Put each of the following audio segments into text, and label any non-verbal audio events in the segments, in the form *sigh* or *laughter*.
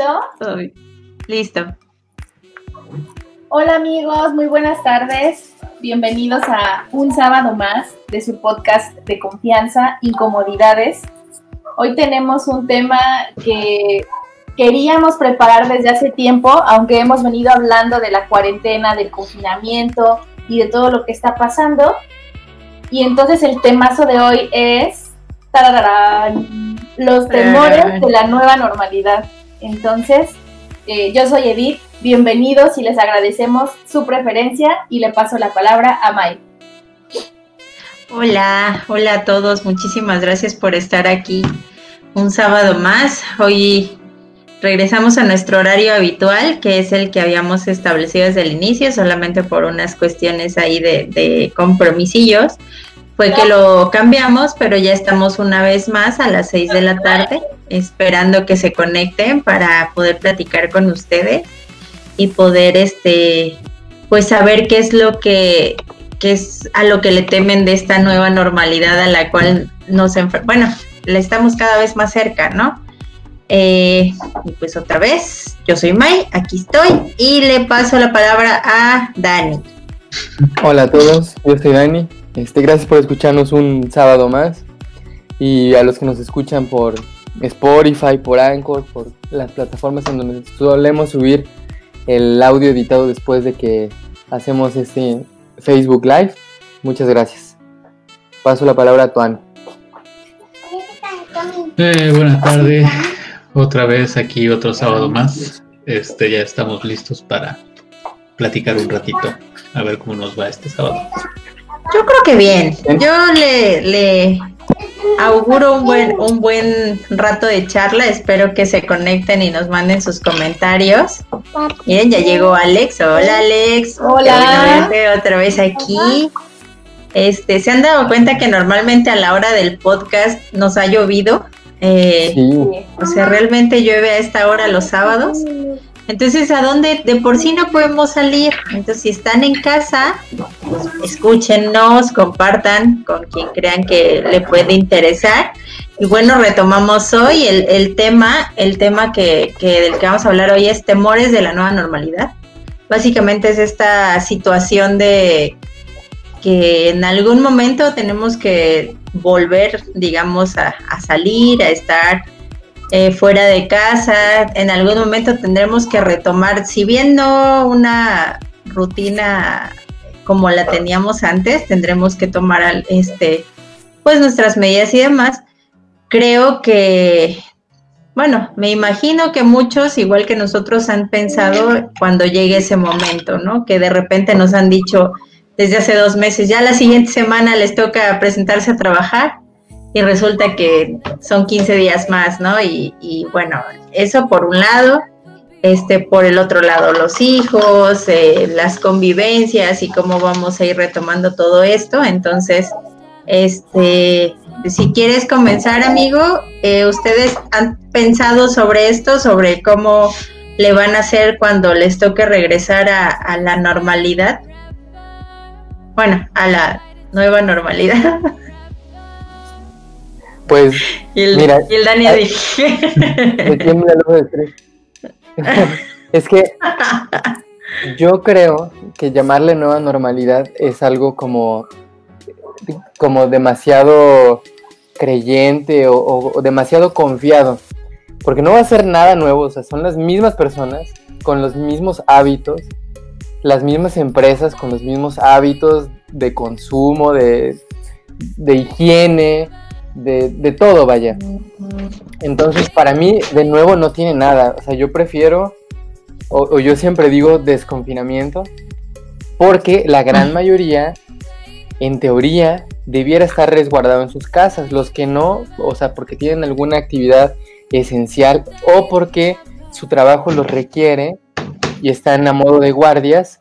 ¿Listo? Listo. Hola amigos, muy buenas tardes. Bienvenidos a un sábado más de su podcast de confianza, Incomodidades. Hoy tenemos un tema que queríamos preparar desde hace tiempo, aunque hemos venido hablando de la cuarentena, del confinamiento y de todo lo que está pasando. Y entonces el temazo de hoy es los temores de la nueva normalidad. Entonces, eh, yo soy Edith, bienvenidos y les agradecemos su preferencia y le paso la palabra a Mai. Hola, hola a todos, muchísimas gracias por estar aquí un sábado más. Hoy regresamos a nuestro horario habitual, que es el que habíamos establecido desde el inicio, solamente por unas cuestiones ahí de, de compromisillos fue que lo cambiamos, pero ya estamos una vez más a las 6 de la tarde, esperando que se conecten para poder platicar con ustedes y poder este pues saber qué es lo que es a lo que le temen de esta nueva normalidad a la cual nos bueno, le estamos cada vez más cerca, ¿no? Eh, y pues otra vez, yo soy Mai, aquí estoy y le paso la palabra a Dani. Hola a todos, yo soy Dani, este, gracias por escucharnos un sábado más. Y a los que nos escuchan por Spotify, por Anchor, por las plataformas en donde solemos subir el audio editado después de que hacemos este Facebook Live. Muchas gracias. Paso la palabra a Tuan. Eh, buenas tardes. Otra vez aquí otro sábado más. Este ya estamos listos para platicar un ratito. A ver cómo nos va este sábado. Yo creo que bien. Yo le, le auguro un buen, un buen rato de charla. Espero que se conecten y nos manden sus comentarios. Miren, ya llegó Alex. Hola Alex. Hola. Otra vez aquí. Este, ¿se han dado cuenta que normalmente a la hora del podcast nos ha llovido? Eh, O sea, realmente llueve a esta hora los sábados. Entonces, ¿a dónde de por sí no podemos salir? Entonces, si están en casa, escúchenos, compartan con quien crean que le puede interesar. Y bueno, retomamos hoy el, tema, el tema que, que, del que vamos a hablar hoy es temores de la nueva normalidad. Básicamente es esta situación de que en algún momento tenemos que volver, digamos, a salir, a estar eh, fuera de casa. En algún momento tendremos que retomar, si bien no una rutina como la teníamos antes, tendremos que tomar este, pues nuestras medidas y demás. Creo que, bueno, me imagino que muchos, igual que nosotros, han pensado cuando llegue ese momento, ¿no? Que de repente nos han dicho desde hace dos meses, ya la siguiente semana les toca presentarse a trabajar y resulta que son 15 días más, ¿no? Y, bueno, eso por un lado, este, por el otro lado, los hijos, eh, las convivencias y cómo vamos a ir retomando todo esto. Entonces, este, si quieres comenzar, amigo, eh, ¿ustedes han pensado sobre esto, sobre cómo le van a hacer cuando les toque regresar a, a la normalidad? Bueno, a la nueva normalidad. *laughs* Pues, y el, mira, y el Dani *laughs* es que yo creo que llamarle nueva normalidad es algo como, como demasiado creyente o, demasiado confiado. Porque no va a ser nada nuevo, o sea, son las mismas personas con los mismos hábitos, las mismas empresas con los mismos hábitos de consumo, de, de higiene, de, todo, vaya. Entonces, para mí, de nuevo, no tiene nada. O sea, yo prefiero, o, yo siempre digo desconfinamiento, porque la gran mayoría, en teoría, debiera estar resguardado en sus casas. Los que no, o sea, porque tienen alguna actividad esencial o porque su trabajo los requiere y están a modo de guardias,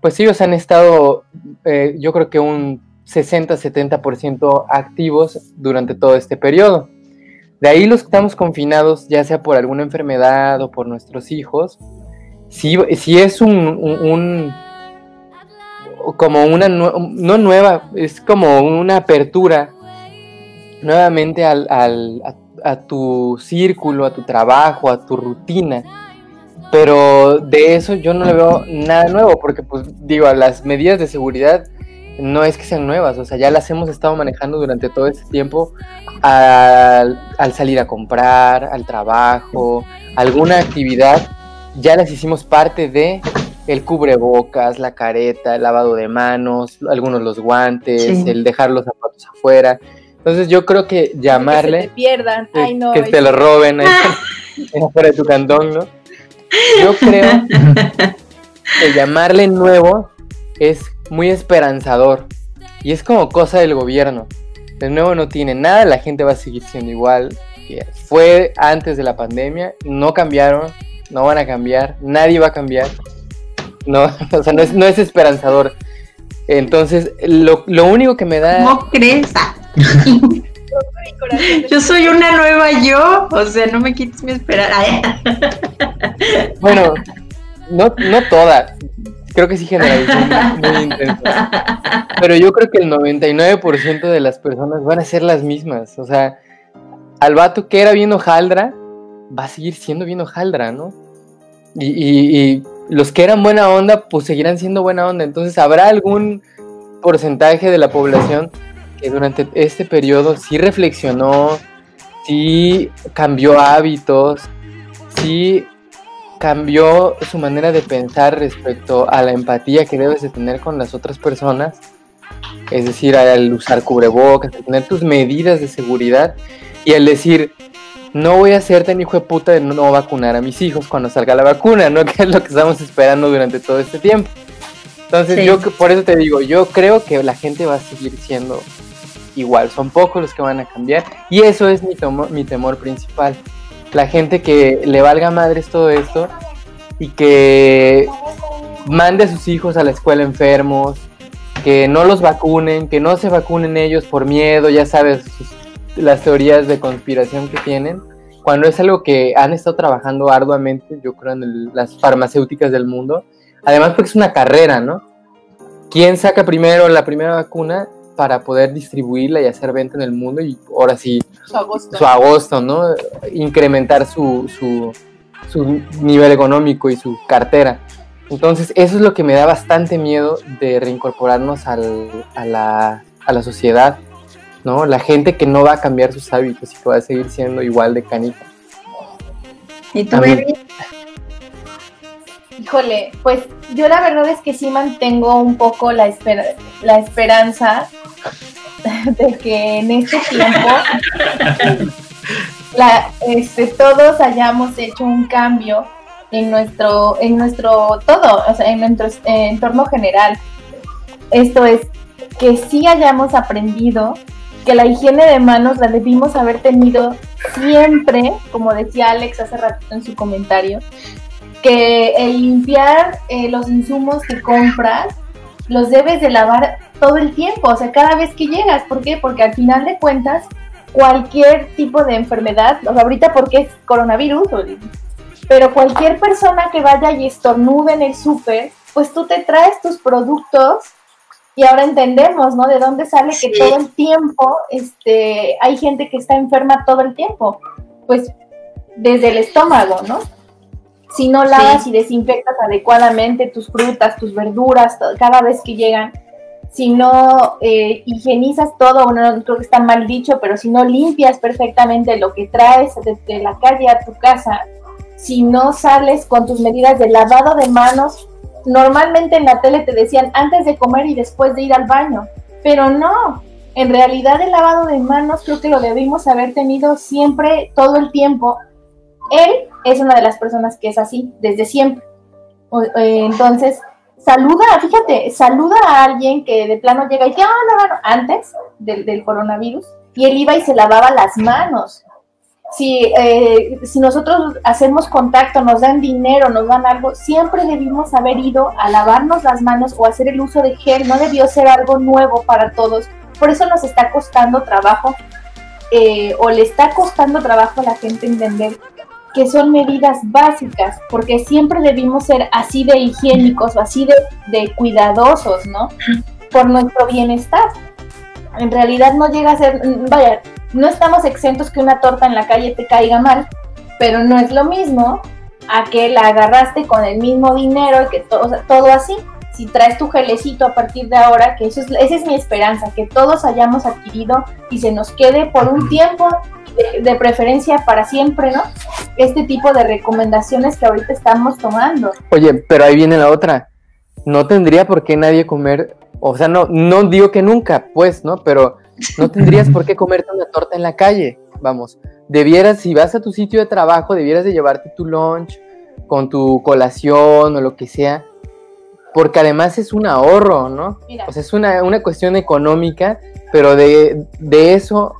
pues ellos han estado, eh, yo creo que un 60-70% activos durante todo este periodo. De ahí los que estamos confinados, ya sea por alguna enfermedad o por nuestros hijos, si, si es un, como una, no nueva, es como una apertura nuevamente al, a tu círculo, a tu trabajo, a tu rutina. Pero de eso yo no le veo nada nuevo, porque pues digo, las medidas de seguridad no es que sean nuevas, o sea, ya las hemos estado manejando durante todo este tiempo al, salir a comprar, al trabajo, alguna actividad, ya las hicimos parte de el cubrebocas, la careta, el lavado de manos, algunos los guantes, el dejar los zapatos afuera. Entonces yo creo que llamarle... Que se te pierdan, Ay, no, que te lo roben ahí *laughs* afuera de tu cantón, ¿no? Yo creo *laughs* que llamarle nuevo es muy esperanzador y es como cosa del gobierno. De nuevo no tiene nada, la gente va a seguir siendo igual que fue antes de la pandemia, no cambiaron, no van a cambiar, nadie va a cambiar. No, *laughs* o sea, no es, no es esperanzador. Entonces, lo, lo único que me da... No crees. *laughs* yo soy una nueva yo, o sea, no me quites mi esperanza. bueno, no, no toda, creo que sí generalizo muy intenso. Pero yo creo que el 99% de las personas van a ser las mismas. O sea, al vato que era bien hojaldra, va a seguir siendo bien hojaldra, ¿no? Y, los que eran buena onda, pues seguirán siendo buena onda. Entonces, ¿habrá algún porcentaje de la población que durante este periodo sí reflexionó, sí cambió hábitos, sí cambió su manera de pensar respecto a la empatía que debes de tener con las otras personas, es decir, al usar cubrebocas, al tener tus medidas de seguridad y al decir, no voy a ser tan hijo de puta de no vacunar a mis hijos cuando salga la vacuna, ¿no? *laughs* Que es lo que estamos esperando durante todo este tiempo. Entonces yo por eso te digo, yo creo que la gente va a seguir siendo igual, son pocos los que van a cambiar y eso es mi, mi temor principal la gente que le valga madres todo esto y que mande a sus hijos a la escuela enfermos, que no los vacunen, que no se vacunen ellos por miedo, ya sabes, las teorías de conspiración que tienen, cuando es algo que han estado trabajando arduamente, yo creo, en las farmacéuticas del mundo. Además, porque es una carrera, ¿no? ¿Quién saca primero la primera vacuna? Para poder distribuirla y hacer venta en el mundo y ahora sí su agosto, su agosto ¿no? Incrementar su, su, su nivel económico y su cartera. Entonces eso es lo que me da bastante miedo de reincorporarnos al, a, la, a la sociedad, ¿no? La gente que no va a cambiar sus hábitos y que va a seguir siendo igual de canita. ¿Y tú, baby? Híjole, pues yo la verdad es que sí mantengo un poco la, la esperanza de que en este tiempo este, todos hayamos hecho un cambio en nuestro, en nuestro todo, o sea, en nuestro entorno general. Esto es, que sí hayamos aprendido que la higiene de manos la debimos haber tenido siempre, como decía Alex hace ratito en su comentario, que el limpiar eh, los insumos que compras los debes de lavar todo el tiempo, o sea, cada vez que llegas. ¿Por qué? Porque al final de cuentas, cualquier tipo de enfermedad, o sea, ahorita porque es coronavirus, pero cualquier persona que vaya y estornude en el súper, pues tú te traes tus productos y ahora entendemos, ¿no? De dónde sale que todo el tiempo este, hay gente que está enferma todo el tiempo. Pues desde el estómago, ¿no? si no lavas y desinfectas adecuadamente tus frutas, tus verduras, cada vez que llegan, si no eh, higienizas todo, bueno, creo que está mal dicho, pero si no limpias perfectamente lo que traes desde la calle a tu casa, si no sales con tus medidas de lavado de manos, normalmente en la tele te decían antes de comer y después de ir al baño, pero no, en realidad el lavado de manos creo que lo debimos haber tenido siempre, todo el tiempo, él es una de las personas que es así desde siempre. Eh, entonces, saluda, fíjate, saluda a alguien que de plano llega y dice, ah, no, no, antes del, coronavirus, y él iba y se lavaba las manos. Si, eh, si nosotros hacemos contacto, nos dan dinero, nos dan algo, siempre debimos haber ido a lavarnos las manos o hacer el uso de gel, no debió ser algo nuevo para todos. Por eso nos está costando trabajo eh, o le está costando trabajo a la gente entender que son medidas básicas, porque siempre debimos ser así de higiénicos o así de, cuidadosos, ¿no? Por nuestro bienestar. En realidad no llega a ser, vaya, no estamos exentos que una torta en la calle te caiga mal, pero no es lo mismo a que la agarraste con el mismo dinero y que todo, todo así. Si traes tu gelecito a partir de ahora, que eso es, esa es mi esperanza, que todos hayamos adquirido y se nos quede por un tiempo, de, preferencia para siempre, ¿no? Este tipo de recomendaciones que ahorita estamos tomando. Oye, pero ahí viene la otra. No tendría por qué nadie comer, o sea, no, no digo que nunca, pues, ¿no? Pero no tendrías por qué comerte una torta en la calle, vamos. Debieras, si vas a tu sitio de trabajo, debieras de llevarte tu lunch con tu colación o lo que sea, porque además es un ahorro, ¿no? O sea, es una, una cuestión económica, pero de, de, eso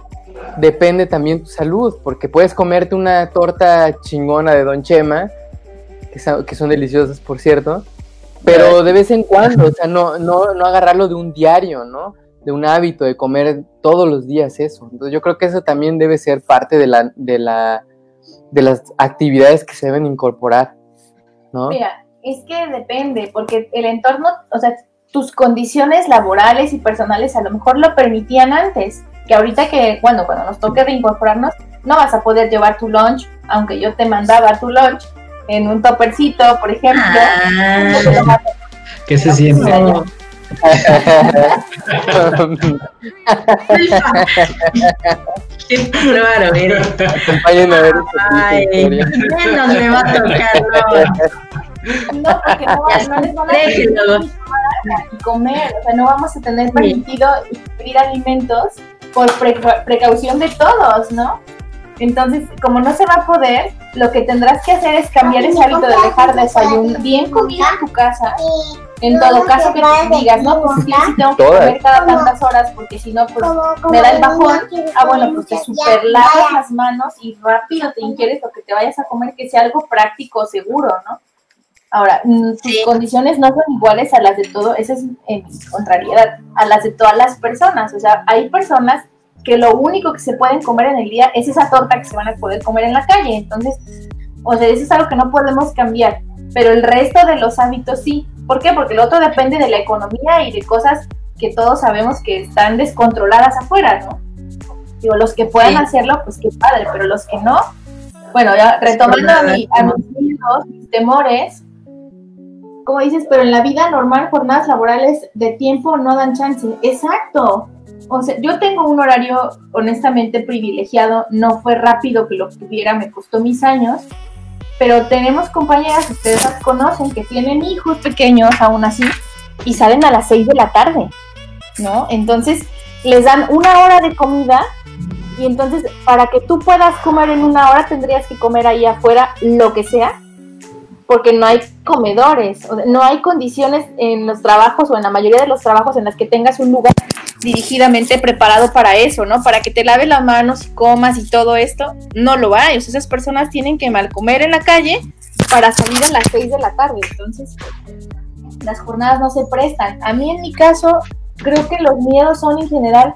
depende también tu salud, porque puedes comerte una torta chingona de Don Chema, que, que son deliciosas, por cierto, pero de vez en cuando, o sea, no, no, no agarrarlo de un diario, ¿no? de un hábito de comer todos los días eso. Entonces yo creo que eso también debe ser parte de la, de la, de las actividades que se deben incorporar, ¿no? Mira, es que depende, porque el entorno, o sea, tus condiciones laborales y personales a lo mejor lo permitían antes, que ahorita que, bueno, cuando nos toque reincorporarnos, no vas a poder llevar tu lunch, aunque yo te mandaba tu lunch en un topercito, por ejemplo. Ah. ¿Qué se siente? Qué claro, mira. Acompáñenme a ver Ay, menos me va a tocar, no. No, porque no, no les van a comer, o sea, no vamos a tener permitido ingerir alimentos por precaución de todos, ¿no? Entonces, como no se va a poder, lo que tendrás que hacer es cambiar ese hábito de dejar desayuno bien comido en tu casa en todo caso que te digas, no, pues sí, sí tengo que comer cada tantas horas porque si no, pues me da el bajón. Ah, bueno, pues te super lavas las manos y rápido te inquieres lo que te vayas a comer, que sea algo práctico, seguro, ¿no? Ahora, mm, tus condiciones no son iguales a las de todo, esa es en contrariedad, a las de todas las personas. O sea, hay personas que lo único que se pueden comer en el día es esa torta que se van a poder comer en la calle. Entonces, o sea, eso es algo que no podemos cambiar. Pero el resto de los hábitos sí. ¿Por qué? Porque el otro depende de la economía y de cosas que todos sabemos que están descontroladas afuera, ¿no? Digo, los que puedan hacerlo, pues qué padre, pero los que no, bueno, ya retomando a, mis miedos, mis temores, como dices, pero en la vida normal, jornadas laborales de tiempo no dan chance. Exacto. O sea, yo tengo un horario honestamente privilegiado, no fue rápido que lo tuviera, me costó mis años, pero tenemos compañeras, ustedes las conocen, que tienen hijos pequeños aún así y salen a las 6 de la tarde, ¿no? Entonces les dan una hora de comida y entonces para que tú puedas comer en una hora tendrías que comer ahí afuera lo que sea, porque no hay comedores, no hay condiciones en los trabajos o en la mayoría de los trabajos en las que tengas un lugar dirigidamente preparado para eso, ¿no? Para que te laves las manos y comas y todo esto, no lo hay. O sea, esas personas tienen que mal comer en la calle para salir a las 6 de la tarde. Entonces, las jornadas no se prestan. A mí, en mi caso, creo que los miedos son en general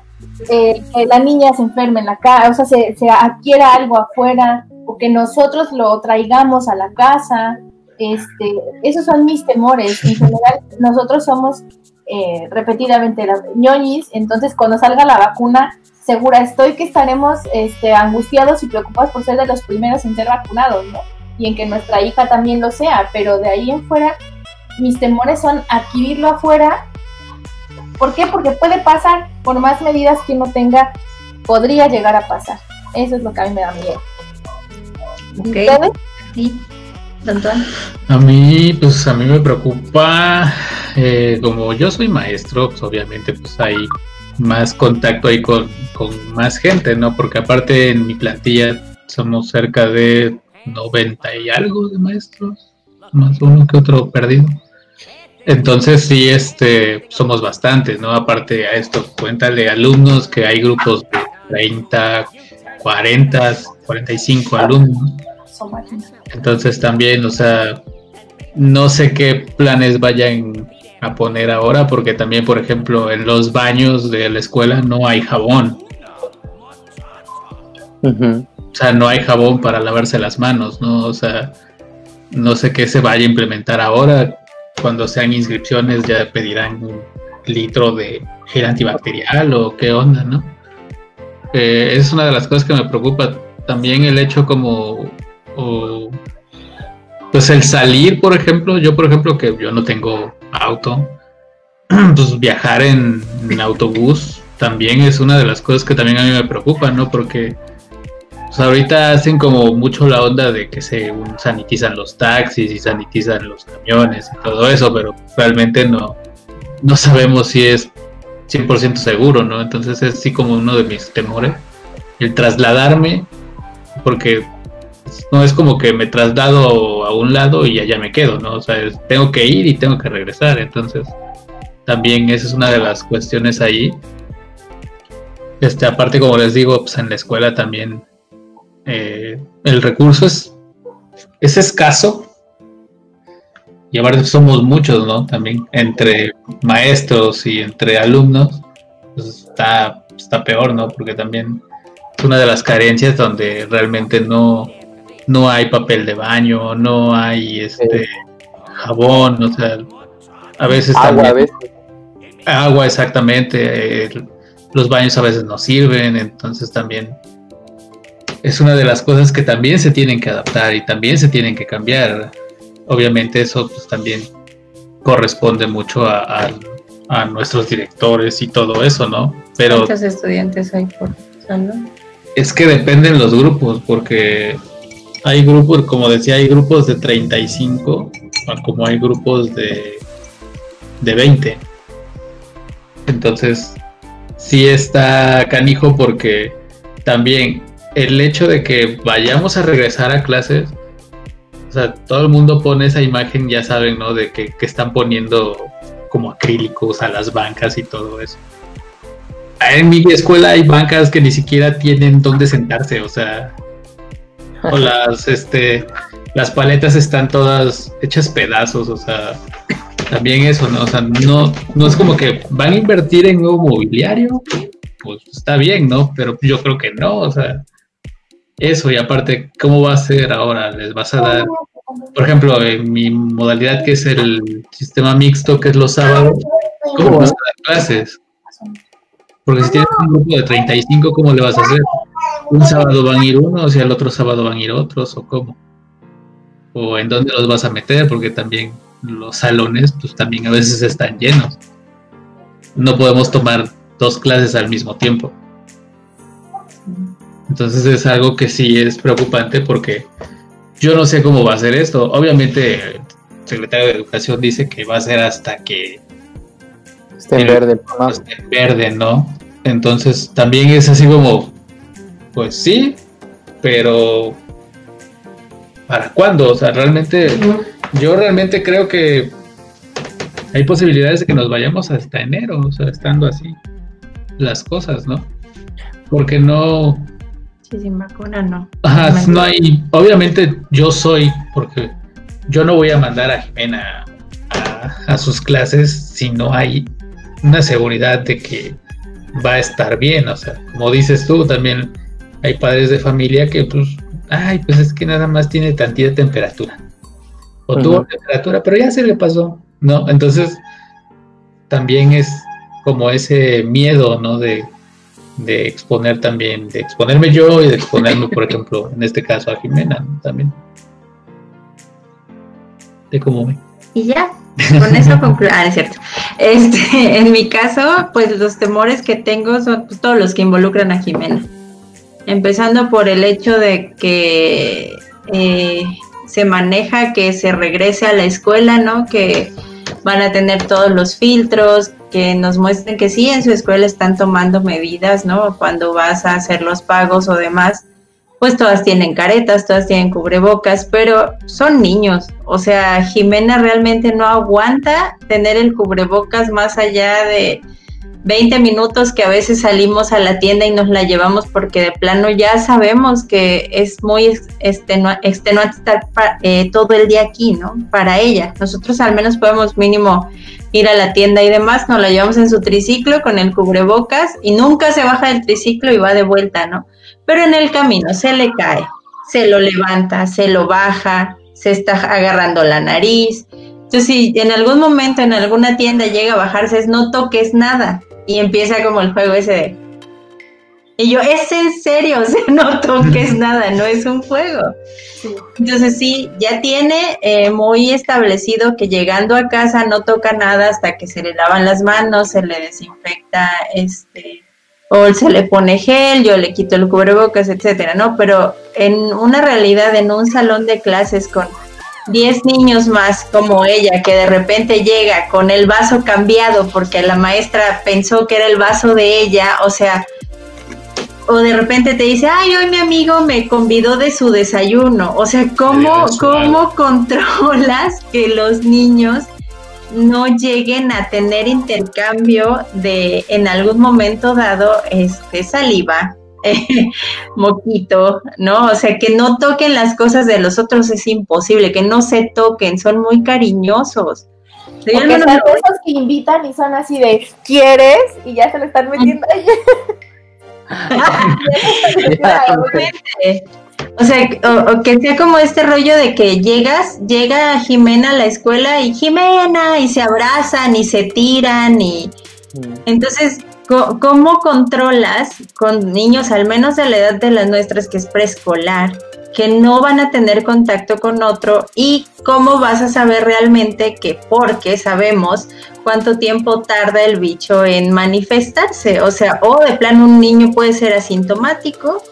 eh, que la niña se enferme en la casa, o sea, se, se adquiera algo afuera, o que nosotros lo traigamos a la casa. Este, esos son mis temores. En general, nosotros somos eh, repetidamente las ñoñis, entonces cuando salga la vacuna, segura estoy que estaremos este, angustiados y preocupados por ser de los primeros en ser vacunados, ¿no? Y en que nuestra hija también lo sea, pero de ahí en fuera, mis temores son adquirirlo afuera. ¿Por qué? Porque puede pasar, por más medidas que uno tenga, podría llegar a pasar. Eso es lo que a mí me da miedo. Sí. A mí, pues a mí me preocupa, eh, como yo soy maestro, pues obviamente pues hay más contacto ahí con, más gente, ¿no? Porque aparte en mi plantilla somos cerca de 90 y algo de maestros, más uno que otro perdido. Entonces sí, este, somos bastantes, ¿no? Aparte a esto, cuéntale alumnos que hay grupos de 30, 40, 45 alumnos. Entonces también, o sea, no sé qué planes vayan a poner ahora, porque también, por ejemplo, en los baños de la escuela no hay jabón. O sea, no hay jabón para lavarse las manos, ¿no? O sea, no sé qué se vaya a implementar ahora. Cuando sean inscripciones ya pedirán un litro de gel antibacterial o qué onda, ¿no? eh, es una de las cosas que me preocupa. También el hecho como, pues el salir, por ejemplo, yo por ejemplo que yo no tengo auto, *clears throat* pues viajar en, autobús también es una de las cosas que también a mí me preocupa, ¿no? Porque pues, ahorita hacen como mucho la onda de que se sanitizan los taxis y sanitizan los camiones y todo eso, pero realmente no, no sabemos si es 100% seguro, ¿no? Entonces es así como uno de mis temores, el trasladarme, porque no es como que me traslado a un lado y allá me quedo, ¿no? O sea, tengo que ir y tengo que regresar, entonces también esa es una de las cuestiones ahí. Este, aparte, como les digo, pues en la escuela también eh, el recurso es, es escaso, y aparte somos muchos, ¿no? También entre maestros y entre alumnos, pues está, está peor, ¿no? Porque también es una de las carencias donde realmente no, no hay papel de baño, no hay este jabón, o sea, a veces agua, también, agua exactamente, los baños a veces no sirven, entonces también es una de las cosas que también se tienen que adaptar y también se tienen que cambiar obviamente eso pues, también corresponde mucho a, nuestros directores y todo eso, ¿no? Pero ¿Cuántos estudiantes hay por salón? Es que dependen los grupos, porque hay grupos, como decía, hay grupos de 35, como hay grupos de, de 20. Entonces, sí está canijo porque también el hecho de que vayamos a regresar a clases o sea, todo el mundo pone esa imagen, ya saben, ¿no? De que, están poniendo como acrílicos a las bancas y todo eso. En mi escuela hay bancas que ni siquiera tienen dónde sentarse, o sea, o las, este, las paletas están todas hechas pedazos, o sea, también eso, ¿no? O sea, no, no es como que van a invertir en nuevo mobiliario, pues está bien, ¿no? Pero yo creo que no, o sea, eso, y aparte, ¿cómo va a ser ahora? ¿Les vas a dar, por ejemplo, en mi modalidad que es el sistema mixto, que es los sábados, ¿cómo vas a dar clases? Porque si tienes un grupo de 35, ¿cómo le vas a hacer? ¿Un sábado van a ir unos y al otro sábado van a ir otros o cómo? ¿O en dónde los vas a meter? Porque también los salones, pues también a veces están llenos. No podemos tomar dos clases al mismo tiempo. Entonces es algo que sí es preocupante porque yo no sé cómo va a ser esto. Obviamente el secretario de Educación dice que va a ser hasta que esté en verde. Esté en verde, ¿no? Entonces también es así como, pues sí, pero ¿para cuándo? O sea, realmente, yo realmente creo que hay posibilidades de que nos vayamos hasta enero, o sea, estando así las cosas, ¿no? Porque no, sin vacuna no. Ajá, no hay, obviamente yo soy, porque yo no voy a mandar a Jimena a, sus clases si no hay una seguridad de que va a estar bien, o sea, como dices tú, también hay padres de familia que pues, ay, pues es que nada más tiene tantita temperatura. O tuvo temperatura, pero ya se le pasó, ¿no? Entonces, también es como ese miedo, ¿no? De, de exponer también, de exponerme yo y de exponerme, por ejemplo, en este caso a Jimena también. De cómo me. Y ya, con eso *laughs* concluyo. Ah, es cierto. Este, en mi caso, pues los temores que tengo son pues, todos los que involucran a Jimena. Empezando por el hecho de que eh, se maneja que se regrese a la escuela, ¿no? Que van a tener todos los filtros, que nos muestren que sí, en su escuela están tomando medidas, ¿no? Cuando vas a hacer los pagos o demás, pues todas tienen caretas, todas tienen cubrebocas, pero son niños. O sea, Jimena realmente no aguanta tener el cubrebocas más allá de 20 minutos que a veces salimos a la tienda y nos la llevamos porque de plano ya sabemos que es muy extenuante estar eh, todo el día aquí, ¿no? Para ella. Nosotros al menos podemos mínimo ir a la tienda y demás, nos la llevamos en su triciclo con el cubrebocas y nunca se baja del triciclo y va de vuelta, ¿no? Pero en el camino se le cae, se lo levanta, se lo baja, se está agarrando la nariz. Entonces, si en algún momento en alguna tienda llega a bajarse, es no toques nada, y empieza como el juego ese de Y yo, es en serio, *laughs* o sea, no toques *laughs* nada, no es un juego. Entonces sí, ya tiene eh, muy establecido que llegando a casa no toca nada hasta que se le lavan las manos, se le desinfecta, este, o se le pone gel, yo le quito el cubrebocas, etcétera, ¿no? Pero en una realidad, en un salón de clases con 10 niños más como ella, que de repente llega con el vaso cambiado porque la maestra pensó que era el vaso de ella, o sea, o de repente te dice, ay, hoy mi amigo me convidó de su desayuno. O sea, ¿cómo, ¿cómo *laughs* controlas que los niños no lleguen a tener intercambio de en algún momento dado este saliva, *laughs* moquito, ¿no? O sea, que no toquen las cosas de los otros es imposible, que no se toquen, son muy cariñosos. Porque esos que invitan y son así de, ¿quieres? Y ya se lo están metiendo ahí. *laughs* O sea, o, que sea como este rollo de que llegas, llega Jimena a la escuela y Jimena y se abrazan y se tiran y mm. entonces ¿cómo controlas con niños al menos de la edad de las nuestras que es preescolar que no van a tener contacto con otro y cómo vas a saber realmente que porque sabemos cuánto tiempo tarda el bicho en manifestarse, o sea, o de plano un niño puede ser asintomático,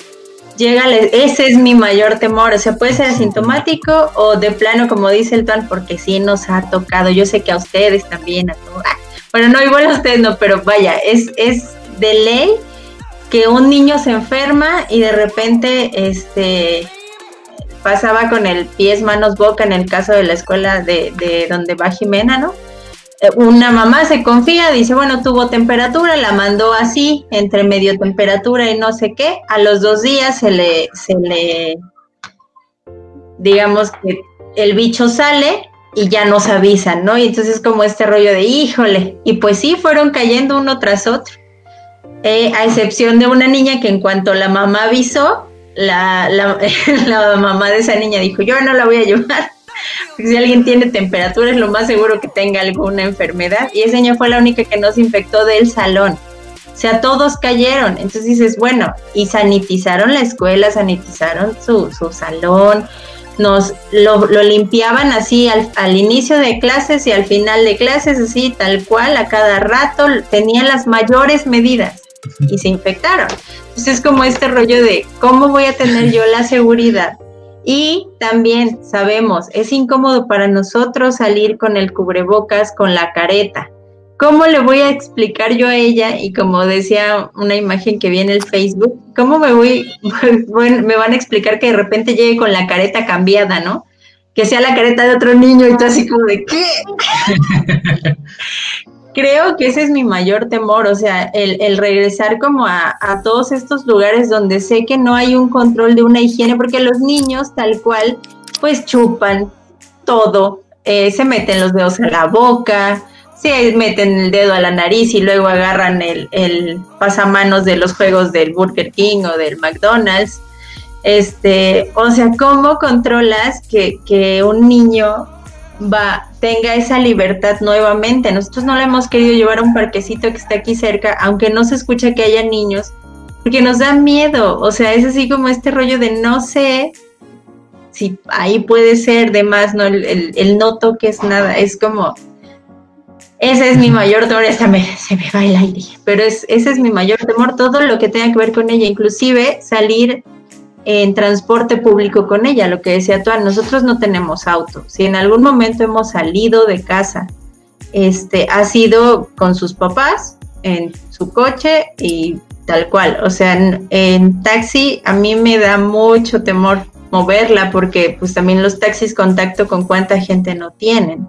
llega, ese es mi mayor temor, o sea, puede ser asintomático o de plano como dice el Tuan, porque sí nos ha tocado, yo sé que a ustedes también, a todos, bueno, no igual ustedes no, pero vaya, es, es de ley que un niño se enferma y de repente este pasaba con el pies, manos, boca en el caso de la escuela de, de donde va Jimena, ¿no? Eh, una mamá se confía, dice, bueno, tuvo temperatura, la mandó así, entre medio temperatura y no sé qué, a los dos días se le, se le, digamos que el bicho sale y ya nos avisan, ¿no? Y entonces como este rollo de, híjole, y pues sí, fueron cayendo uno tras otro, eh, a excepción de una niña que en cuanto la mamá avisó, la, la, *laughs* mamá de esa niña dijo, yo no la voy a llevar. Porque *laughs* si alguien tiene temperatura es lo más seguro que tenga alguna enfermedad. Y esa niña fue la única que no se infectó del salón. O sea, todos cayeron. Entonces dices, bueno, y sanitizaron la escuela, sanitizaron su, su salón, nos lo, limpiaban así al, al, inicio de clases y al final de clases, así tal cual, a cada rato, tenían las mayores medidas y se infectaron. Entonces es como este rollo de cómo voy a tener yo la seguridad. Y también sabemos, es incómodo para nosotros salir con el cubrebocas, con la careta. ¿Cómo le voy a explicar yo a ella? Y como decía una imagen que vi en el Facebook, ¿cómo me voy, *laughs* bueno, me van a explicar que de repente llegue con la careta cambiada, ¿no? Que sea la careta de otro niño y tú así como de, ¿qué? *laughs* creo que ese es mi mayor temor, o sea, el, regresar como a, todos estos lugares donde sé que no hay un control de una higiene, porque los niños tal cual, pues chupan todo, eh, se meten los dedos a la boca, se meten el dedo a la nariz y luego agarran el, el pasamanos de los juegos del Burger King o del McDonald's. Este, o sea, ¿cómo controlas que, que un niño va, tenga esa libertad nuevamente. Nosotros no le hemos querido llevar a un parquecito que está aquí cerca, aunque no se escucha que haya niños, porque nos da miedo. O sea, es así como este rollo de no sé si ahí puede ser de más, no, el, el, no toques nada. Es como, ese es mi mayor temor, esa me, se me va el aire, pero es, ese es mi mayor temor, todo lo que tenga que ver con ella, inclusive salir en transporte público con ella, lo que decía Tuan, nosotros no tenemos auto. Si en algún momento hemos salido de casa, este, ha sido con sus papás, en su coche y tal cual. O sea, en, taxi a mí me da mucho temor moverla porque pues también los taxis contacto con cuánta gente no tienen.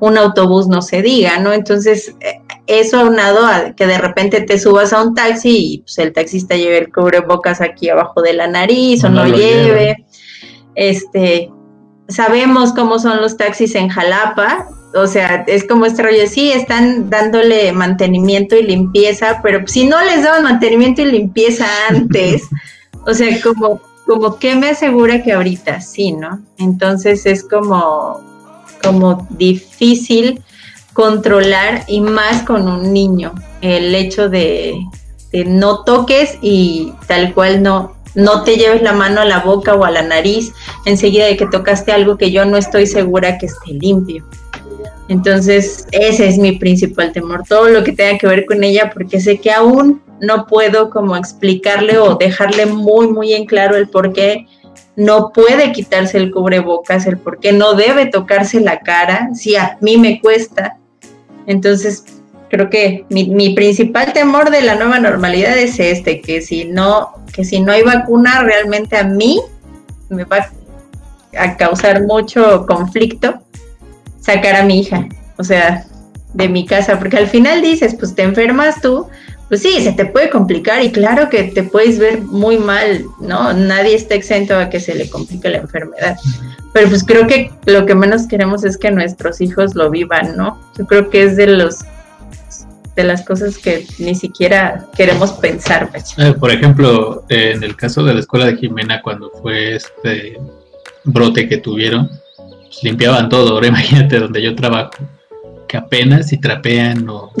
Un autobús no se diga, ¿no? Entonces, eh, eso aunado a que de repente te subas a un taxi y pues, el taxista lleve el cubrebocas aquí abajo de la nariz o no, lo lleve. Este, sabemos cómo son los taxis en Jalapa, o sea, es como este rollo, sí, están dándole mantenimiento y limpieza, pero si no les daban mantenimiento y limpieza *laughs* antes, o sea, como, como que me asegura que ahorita sí, ¿no? Entonces es como, como difícil controlar y más con un niño el hecho de, no toques y tal cual no, no te lleves la mano a la boca o a la nariz enseguida de que tocaste algo que yo no estoy segura que esté limpio. Entonces, ese es mi principal temor, todo lo que tenga que ver con ella, porque sé que aún no puedo como explicarle o dejarle muy, muy en claro el por qué no puede quitarse el cubrebocas, el por qué no debe tocarse la cara, si a mí me cuesta. Entonces, creo que mi, principal temor de la nueva normalidad es este, que si no, que si no hay vacuna, realmente a mí me va a causar mucho conflicto sacar a mi hija, o sea, de mi casa, porque al final dices, pues te enfermas tú, pues sí, se te puede complicar y claro que te puedes ver muy mal, ¿no? Nadie está exento a que se le complique la enfermedad. Pero pues creo que lo que menos queremos es que nuestros hijos lo vivan, ¿no? Yo creo que es de los de las cosas que ni siquiera queremos pensar. Eh, por ejemplo, en el caso de la escuela de Jimena, cuando fue este brote que tuvieron, pues, limpiaban todo. Ahora *laughs* imagínate donde yo trabajo, que apenas si trapean o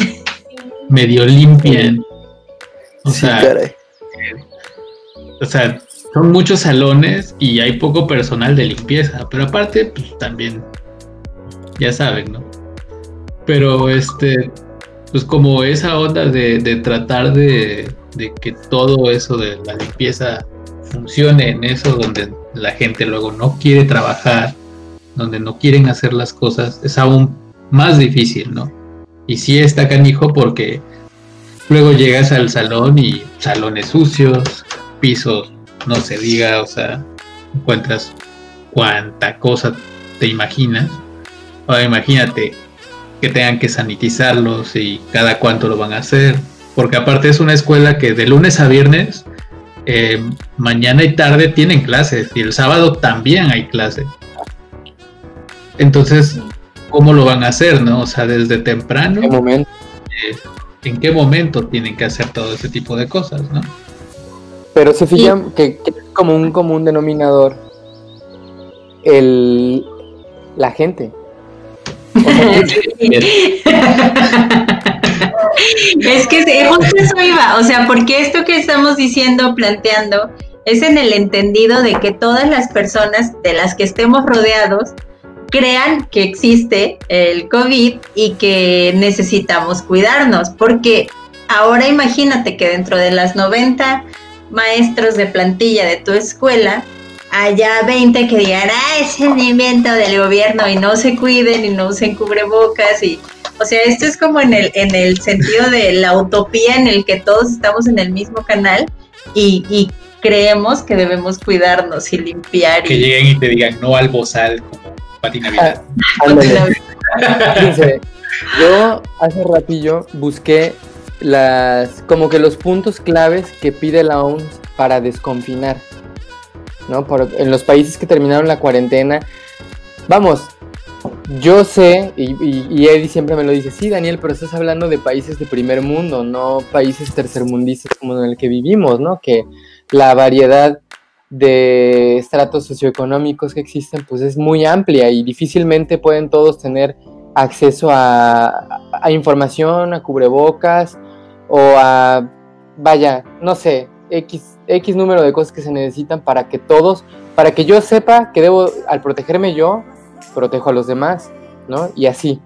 medio limpian. O sea, o sea, son muchos salones y hay poco personal de limpieza, pero aparte, pues también, ya saben, ¿no? Pero este, pues como esa onda de, tratar de, que todo eso de la limpieza funcione en eso donde la gente luego no quiere trabajar, donde no quieren hacer las cosas, es aún más difícil, ¿no? Y sí está canijo porque luego llegas al salón y salones sucios, pisos, no se diga, o sea, encuentras cuánta cosa te imaginas. Ahora imagínate que tengan que sanitizarlos y cada cuánto lo van a hacer. Porque aparte es una escuela que de lunes a viernes, eh, mañana y tarde tienen clases y el sábado también hay clases. Entonces, ¿cómo lo van a hacer? ¿no? O sea, desde temprano. ¿En qué momento? Eh, ¿En qué momento tienen que hacer todo ese tipo de cosas? ¿no? Pero se fijan que, que, es como un común denominador el, la gente *laughs* es que justo eso iba, o sea, porque esto que estamos diciendo, planteando, es en el entendido de que todas las personas de las que estemos rodeados crean que existe el COVID y que necesitamos cuidarnos, porque ahora imagínate que dentro de las 90 maestros de plantilla de tu escuela, allá 20 que digan, ah, es el invento del gobierno y no se cuiden y no usen cubrebocas y, o sea, esto es como en el, en el sentido de la utopía en el que todos estamos en el mismo canal y, y creemos que debemos cuidarnos y limpiar. Que lleguen y te digan no al bozal Pati Navidad. yo hace ratillo busqué las como que los puntos claves que pide la OMS para desconfinar en los países que terminaron la cuarentena, vamos, yo sé, y, Eddie siempre me lo dice, sí, Daniel, pero estás hablando de países de primer mundo, no países tercermundistas como en el que vivimos, ¿no? Que la variedad de estratos socioeconómicos que existen, pues es muy amplia y difícilmente pueden todos tener acceso a, a información, a cubrebocas o a, vaya, no sé, X, X número de cosas que se necesitan para que todos, para que yo sepa que debo, al protegerme yo, protejo a los demás, ¿no? Y así,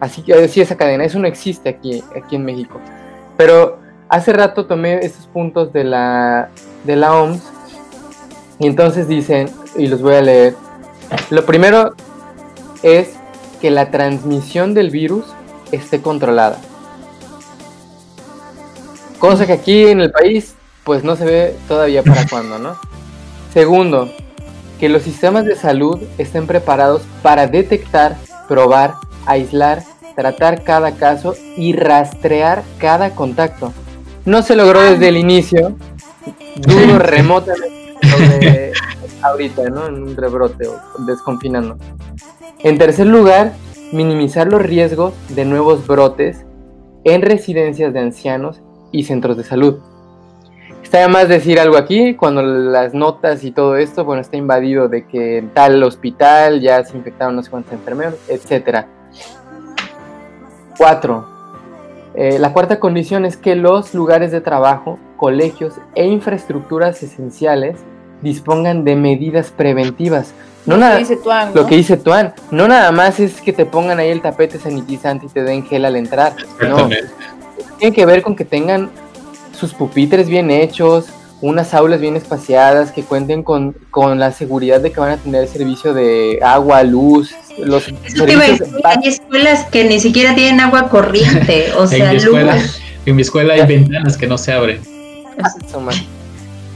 así que así esa cadena, eso no existe aquí, aquí en México. Pero hace rato tomé esos puntos de la, de la OMS y entonces dicen, y los voy a leer, lo primero es que la transmisión del virus esté controlada. Cosa que aquí en el país pues no se ve todavía para *laughs* cuándo, ¿no? Segundo, que los sistemas de salud estén preparados para detectar, probar, aislar, tratar cada caso y rastrear cada contacto. No se logró desde el inicio, duro *laughs* remotamente *laughs* ahorita, ¿no? En un rebrote o desconfinando. En tercer lugar, minimizar los riesgos de nuevos brotes en residencias de ancianos y centros de salud. Está más decir algo aquí, cuando las notas y todo esto, bueno, está invadido de que en tal hospital ya se infectaron no sé cuántos enfermeros, etc. Cuatro, Eh, la cuarta condición es que los lugares de trabajo, colegios e infraestructuras esenciales dispongan de medidas preventivas. No lo, que dice Tuan, lo que dice Tuan. No nada más es que te pongan ahí el tapete sanitizante y te den gel al entrar. No. Tiene que ver con que tengan sus pupitres bien hechos, unas aulas bien espaciadas, que cuenten con, la seguridad de que van a tener servicio de agua, luz, los hay escuelas que ni siquiera tienen agua corriente, o *laughs* sea, en mi escuela, En mi escuela hay ventanas que no se abren.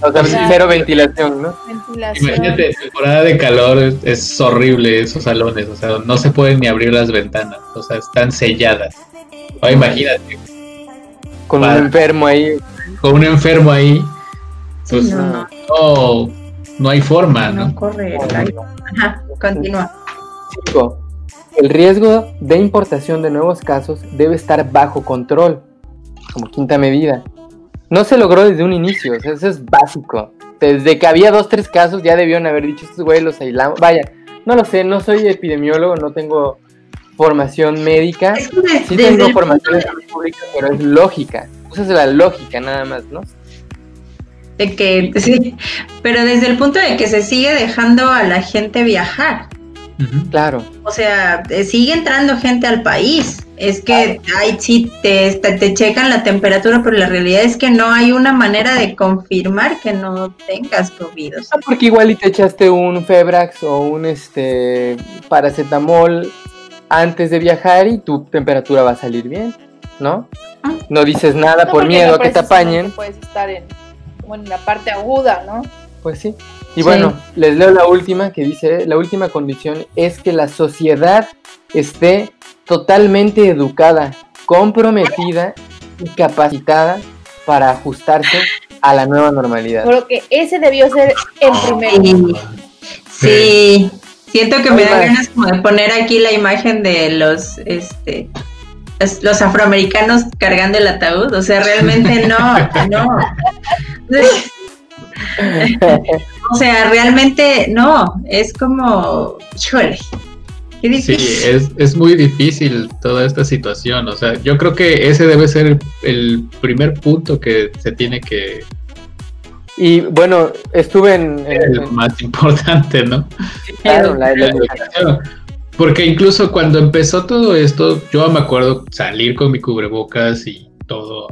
O sea, cero ventilación, ¿no? Imagínate, temporada de calor es, horrible esos salones, o sea, no se pueden ni abrir las ventanas, o sea, están selladas. O imagínate. Con un enfermo ahí. Con un enfermo ahí. Pues no, no, hay forma, ¿no? No corre. Ajá, continúa. el riesgo de importación de nuevos casos debe estar bajo control, como quinta medida no se logró desde un inicio, o sea, eso es básico. Desde que había dos, tres casos ya debieron haber dicho, estos güeyes los aislamos. Vaya, no lo sé, no soy epidemiólogo, no tengo formación médica. sí tengo formación en salud pública, pero es lógica. Usas la lógica nada más, ¿no? De que, sí, pero desde el punto de que se sigue dejando a la gente viajar. Claro. O sea, eh, sigue entrando gente al país. Es que ay, sí, te, te, checan la temperatura, pero la realidad es que no hay una manera de confirmar que no tengas COVID. porque igual y te echaste un Febrax o un este paracetamol antes de viajar y tu temperatura va a salir bien, ¿no? Ah. No dices nada por miedo a que te apañen. Puedes estar en, en la parte aguda, ¿no? Pues sí. Y bueno, les leo la última que dice, la última condición es que la sociedad esté totalmente educada, comprometida y capacitada para ajustarse a la nueva normalidad. Creo que ese debió ser el primero. Sí, siento que me da ganas como de poner aquí la imagen de los, este, los, afroamericanos cargando el ataúd. O sea, realmente no, no. *laughs* *laughs* o sea, realmente no, es como, híjole, Sí, es, es, muy difícil toda esta situación. O sea, yo creo que ese debe ser el, primer punto que se tiene que. Y bueno, estuve en. el más importante, ¿no? claro, la, Porque incluso cuando empezó todo esto, yo me acuerdo salir con mi cubrebocas y todo,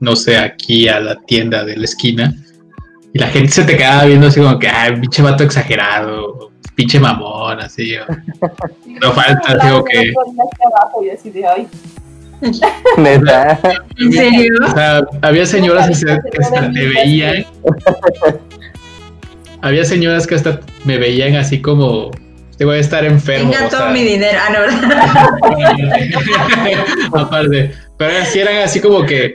no sé, aquí a la tienda de la esquina y la gente se te quedaba viendo así como que, ay, pinche vato exagerado, pinche mamón, así. *laughs* no falta, digo que. *laughs* ¿En serio? O sea, había señoras que, hasta te veían. *laughs* había señoras que hasta me veían así como. Te voy a estar enfermo. Tenga todo mi dinero. Ah, no, *laughs* Aparte. Pero si eran así como que,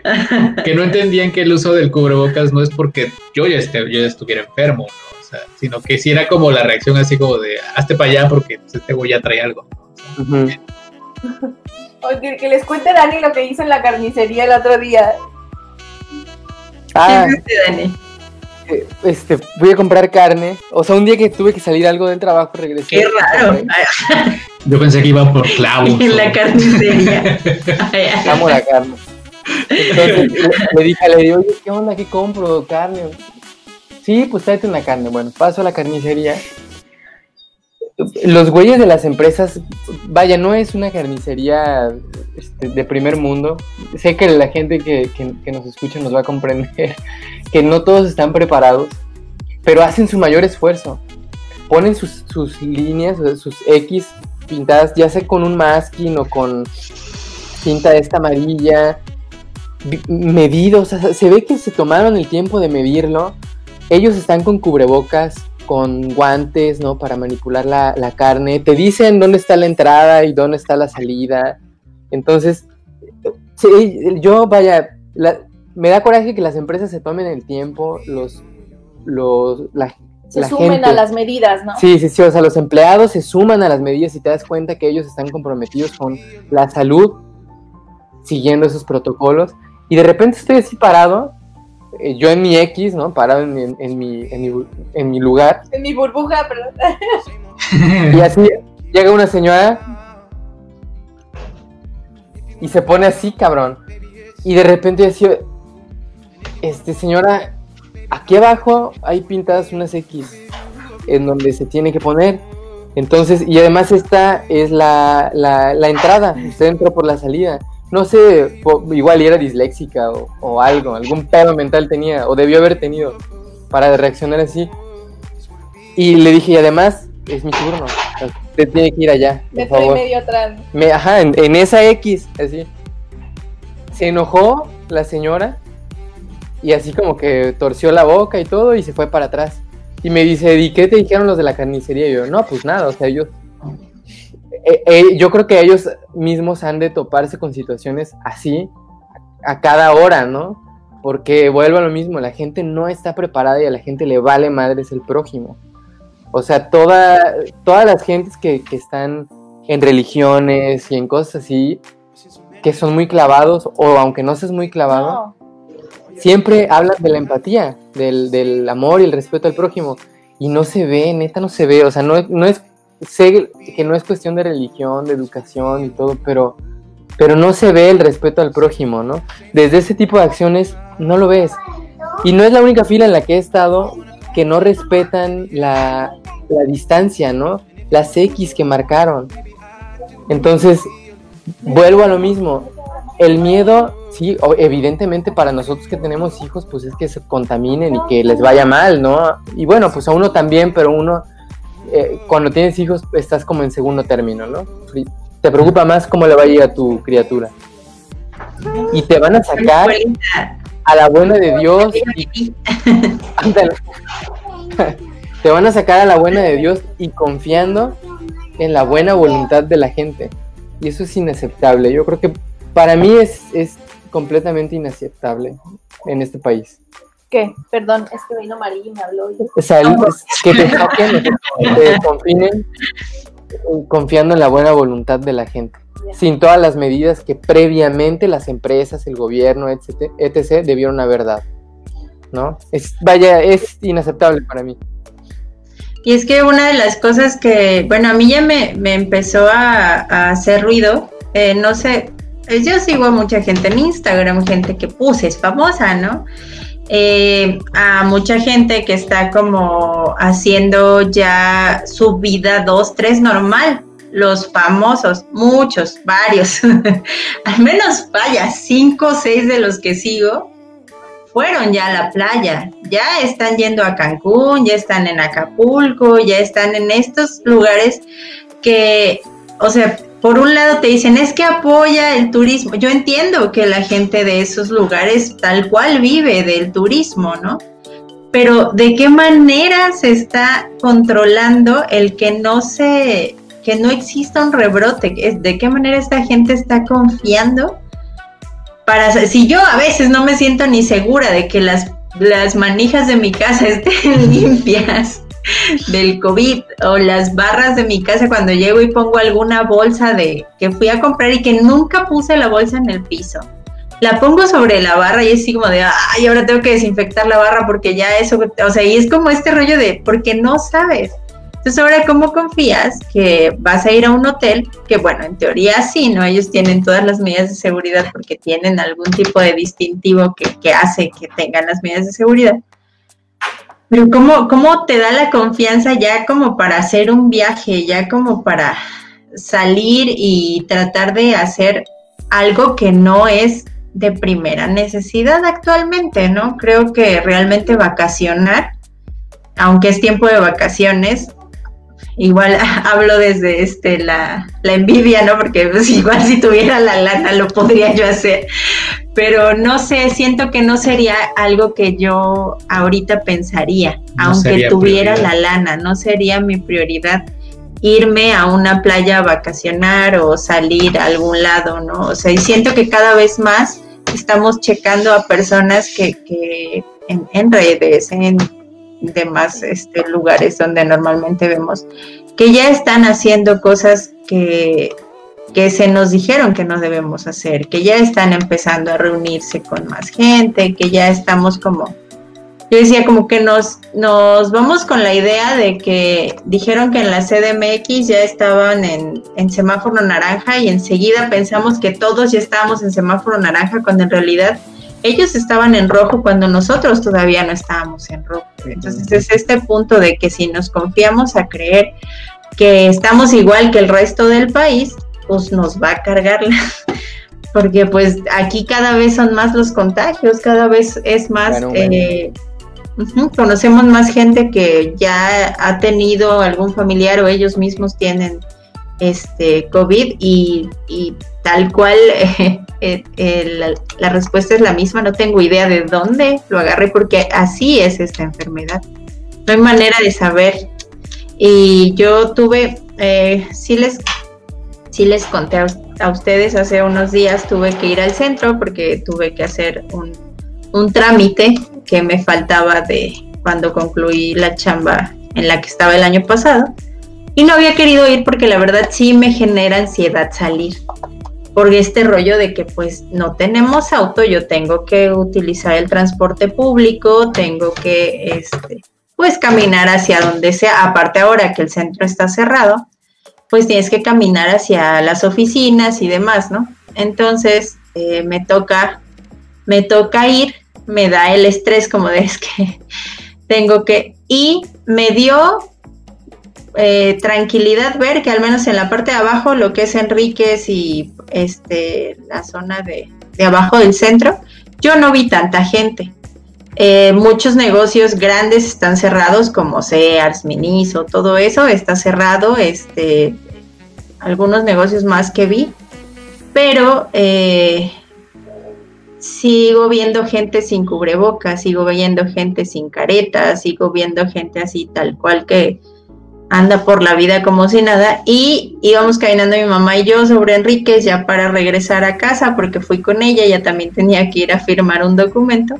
que no entendían que el uso del cubrebocas no es porque yo ya, esté, yo ya estuviera enfermo, ¿no? o sea, sino que si era como la reacción así como de, hazte para allá porque este güey ya trae algo. que, les cuente Dani lo que hizo en la carnicería el otro día. Ah, Dani? Eh, este, voy a comprar carne. O sea, un día que tuve que salir algo del trabajo, regresé. Qué raro. Yo pensé que iba por clavos. *laughs* En la carnicería. *laughs* Amo la carne. Entonces le, dije, le digo, oye, ¿qué onda? ¿Qué compro? Carne. Sí, pues tráete una carne. Bueno, paso a la carnicería. Los güeyes de las empresas, vaya, no es una carnicería este, de primer mundo. Sé que la gente que, que nos escucha nos va a comprender *laughs* que no todos están preparados, pero hacen su mayor esfuerzo. Ponen sus, sus líneas, sus X pintadas, ya sea con un masking o con cinta esta amarilla, medidos, se ve que se tomaron el tiempo de medirlo. Ellos están con cubrebocas, con guantes, ¿no? Para manipular la, carne. Te dicen dónde está la entrada y dónde está la salida. Entonces, yo, vaya, me da coraje que las empresas se tomen el tiempo, los, los, la, se sumen a las medidas, ¿no? Sí, sí, sí, o sea, los empleados se suman a las medidas y te das cuenta que ellos están comprometidos con la salud, siguiendo esos protocolos, y de repente estoy así parado, eh, yo en mi X, ¿no? Parado en mi, en, mi, en, mi, lugar. En mi burbuja, perdón. y así llega una señora y se pone así, cabrón. Y de repente decía, este señora, aquí abajo hay pintadas unas X en donde se tiene que poner. Entonces, y además esta es la, la, la entrada, usted entró por la salida. No sé, igual era disléxica o, o, algo, algún pedo mental tenía, o debió haber tenido para reaccionar así. Y le dije, y además, es mi turno, usted tiene que ir allá. Por favor. medio atrás. Me, ajá, en, en esa X, así. Se enojó la señora y así como que torció la boca y todo y se fue para atrás. Y me dice, ¿y qué te dijeron los de la carnicería? Y yo, no, pues nada, o sea, ellos... Eh, eh, yo creo que ellos mismos han de toparse con situaciones así a cada hora, ¿no? Porque vuelvo a lo mismo, la gente no está preparada y a la gente le vale madres el prójimo. O sea, toda, todas las gentes que, que están en religiones y en cosas así, que son muy clavados, o aunque no seas muy clavado, siempre hablan de la empatía, del, amor y el respeto al prójimo. Y no se ve, neta no se ve. O sea, no, no es, sé que no es cuestión de religión, de educación y todo, pero, pero no se ve el respeto al prójimo, ¿no? Desde ese tipo de acciones no lo ves. Y no es la única fila en la que he estado que no respetan la, la distancia, ¿no? Las X que marcaron. Entonces, vuelvo a lo mismo. El miedo sí, evidentemente para nosotros que tenemos hijos, pues es que se contaminen y que les vaya mal, ¿no? Y bueno, pues a uno también, pero uno, eh, cuando tienes hijos, estás como en segundo término, ¿no? Te preocupa más cómo le va a ir a tu criatura. Y te van a sacar a la buena de Dios. Y, *laughs* te van a sacar a la buena de Dios y confiando en la buena voluntad de la gente. Y eso es inaceptable. Yo creo que para mí es, es completamente inaceptable en este país. ¿Qué? Perdón, es que vino María y me habló. O sea, que te saquen, *laughs* te confinen confiando en la buena voluntad de la gente, sin todas las medidas que previamente las empresas, el gobierno, etc., etc debieron haber dado. ¿No? Es, vaya, es inaceptable para mí. Y es que una de las cosas que, bueno, a mí ya me, me empezó a, a hacer ruido, eh, no sé, eh, yo sigo a mucha gente en Instagram, gente que puse, es famosa, ¿no? Eh, a mucha gente que está como haciendo ya su vida dos, tres normal. Los famosos, muchos, varios, *laughs* al menos vaya, cinco o seis de los que sigo, fueron ya a la playa, ya están yendo a Cancún, ya están en Acapulco, ya están en estos lugares que, o sea, por un lado te dicen es que apoya el turismo. Yo entiendo que la gente de esos lugares tal cual vive del turismo, ¿no? Pero ¿de qué manera se está controlando el que no se que no exista un rebrote? ¿De qué manera esta gente está confiando? Para si yo a veces no me siento ni segura de que las las manijas de mi casa *laughs* estén limpias del COVID o las barras de mi casa cuando llego y pongo alguna bolsa de que fui a comprar y que nunca puse la bolsa en el piso. La pongo sobre la barra y es así como de, ay, ahora tengo que desinfectar la barra porque ya eso, o sea, y es como este rollo de, porque no sabes. Entonces ahora, ¿cómo confías que vas a ir a un hotel? Que bueno, en teoría sí, ¿no? Ellos tienen todas las medidas de seguridad porque tienen algún tipo de distintivo que, que hace que tengan las medidas de seguridad pero ¿cómo, ¿cómo te da la confianza ya como para hacer un viaje, ya como para salir y tratar de hacer algo que no es de primera necesidad actualmente, ¿no? Creo que realmente vacacionar, aunque es tiempo de vacaciones, igual *laughs* hablo desde este la, la envidia, ¿no? Porque pues, *laughs* igual si tuviera la lana lo podría yo hacer, pero no sé, siento que no sería algo que yo ahorita pensaría, aunque tuviera la lana, no sería mi prioridad irme a una playa a vacacionar o salir a algún lado, ¿no? O sea, y siento que cada vez más estamos checando a personas que, que en, en redes, en demás este, lugares donde normalmente vemos, que ya están haciendo cosas que que se nos dijeron que no debemos hacer, que ya están empezando a reunirse con más gente, que ya estamos como yo decía como que nos, nos vamos con la idea de que dijeron que en la CDMX ya estaban en, en semáforo naranja y enseguida pensamos que todos ya estábamos en semáforo naranja cuando en realidad ellos estaban en rojo cuando nosotros todavía no estábamos en rojo. Entonces es este punto de que si nos confiamos a creer que estamos igual que el resto del país, pues nos va a cargar *laughs* porque pues aquí cada vez son más los contagios, cada vez es más, eh, conocemos más gente que ya ha tenido algún familiar o ellos mismos tienen este COVID y, tal cual *laughs* eh, la, respuesta es la misma, no tengo idea de dónde lo agarré porque así es esta enfermedad. No hay manera de saber. Y yo tuve, eh, sí les, sí les conté a, ustedes hace unos días, tuve que ir al centro porque tuve que hacer un, un trámite que me faltaba de cuando concluí la chamba en la que estaba el año pasado y no había querido ir porque la verdad sí me genera ansiedad salir. Por este rollo de que pues no tenemos auto, yo tengo que utilizar el transporte público, tengo que este, pues caminar hacia donde sea. Aparte ahora que el centro está cerrado, pues tienes que caminar hacia las oficinas y demás, ¿no? Entonces eh, me toca, me toca ir, me da el estrés como *laughs* de es que tengo que, y me dio eh, tranquilidad ver que al menos en la parte de abajo, lo que es Enríquez y este, la zona de, abajo del centro, yo no vi tanta gente. Eh, muchos negocios grandes están cerrados, como Sears, Miniso, todo eso está cerrado. Este, algunos negocios más que vi, pero eh, sigo viendo gente sin cubrebocas, sigo viendo gente sin caretas, sigo viendo gente así tal cual que anda por la vida como si nada y íbamos caminando mi mamá y yo sobre Enríquez ya para regresar a casa porque fui con ella, ella también tenía que ir a firmar un documento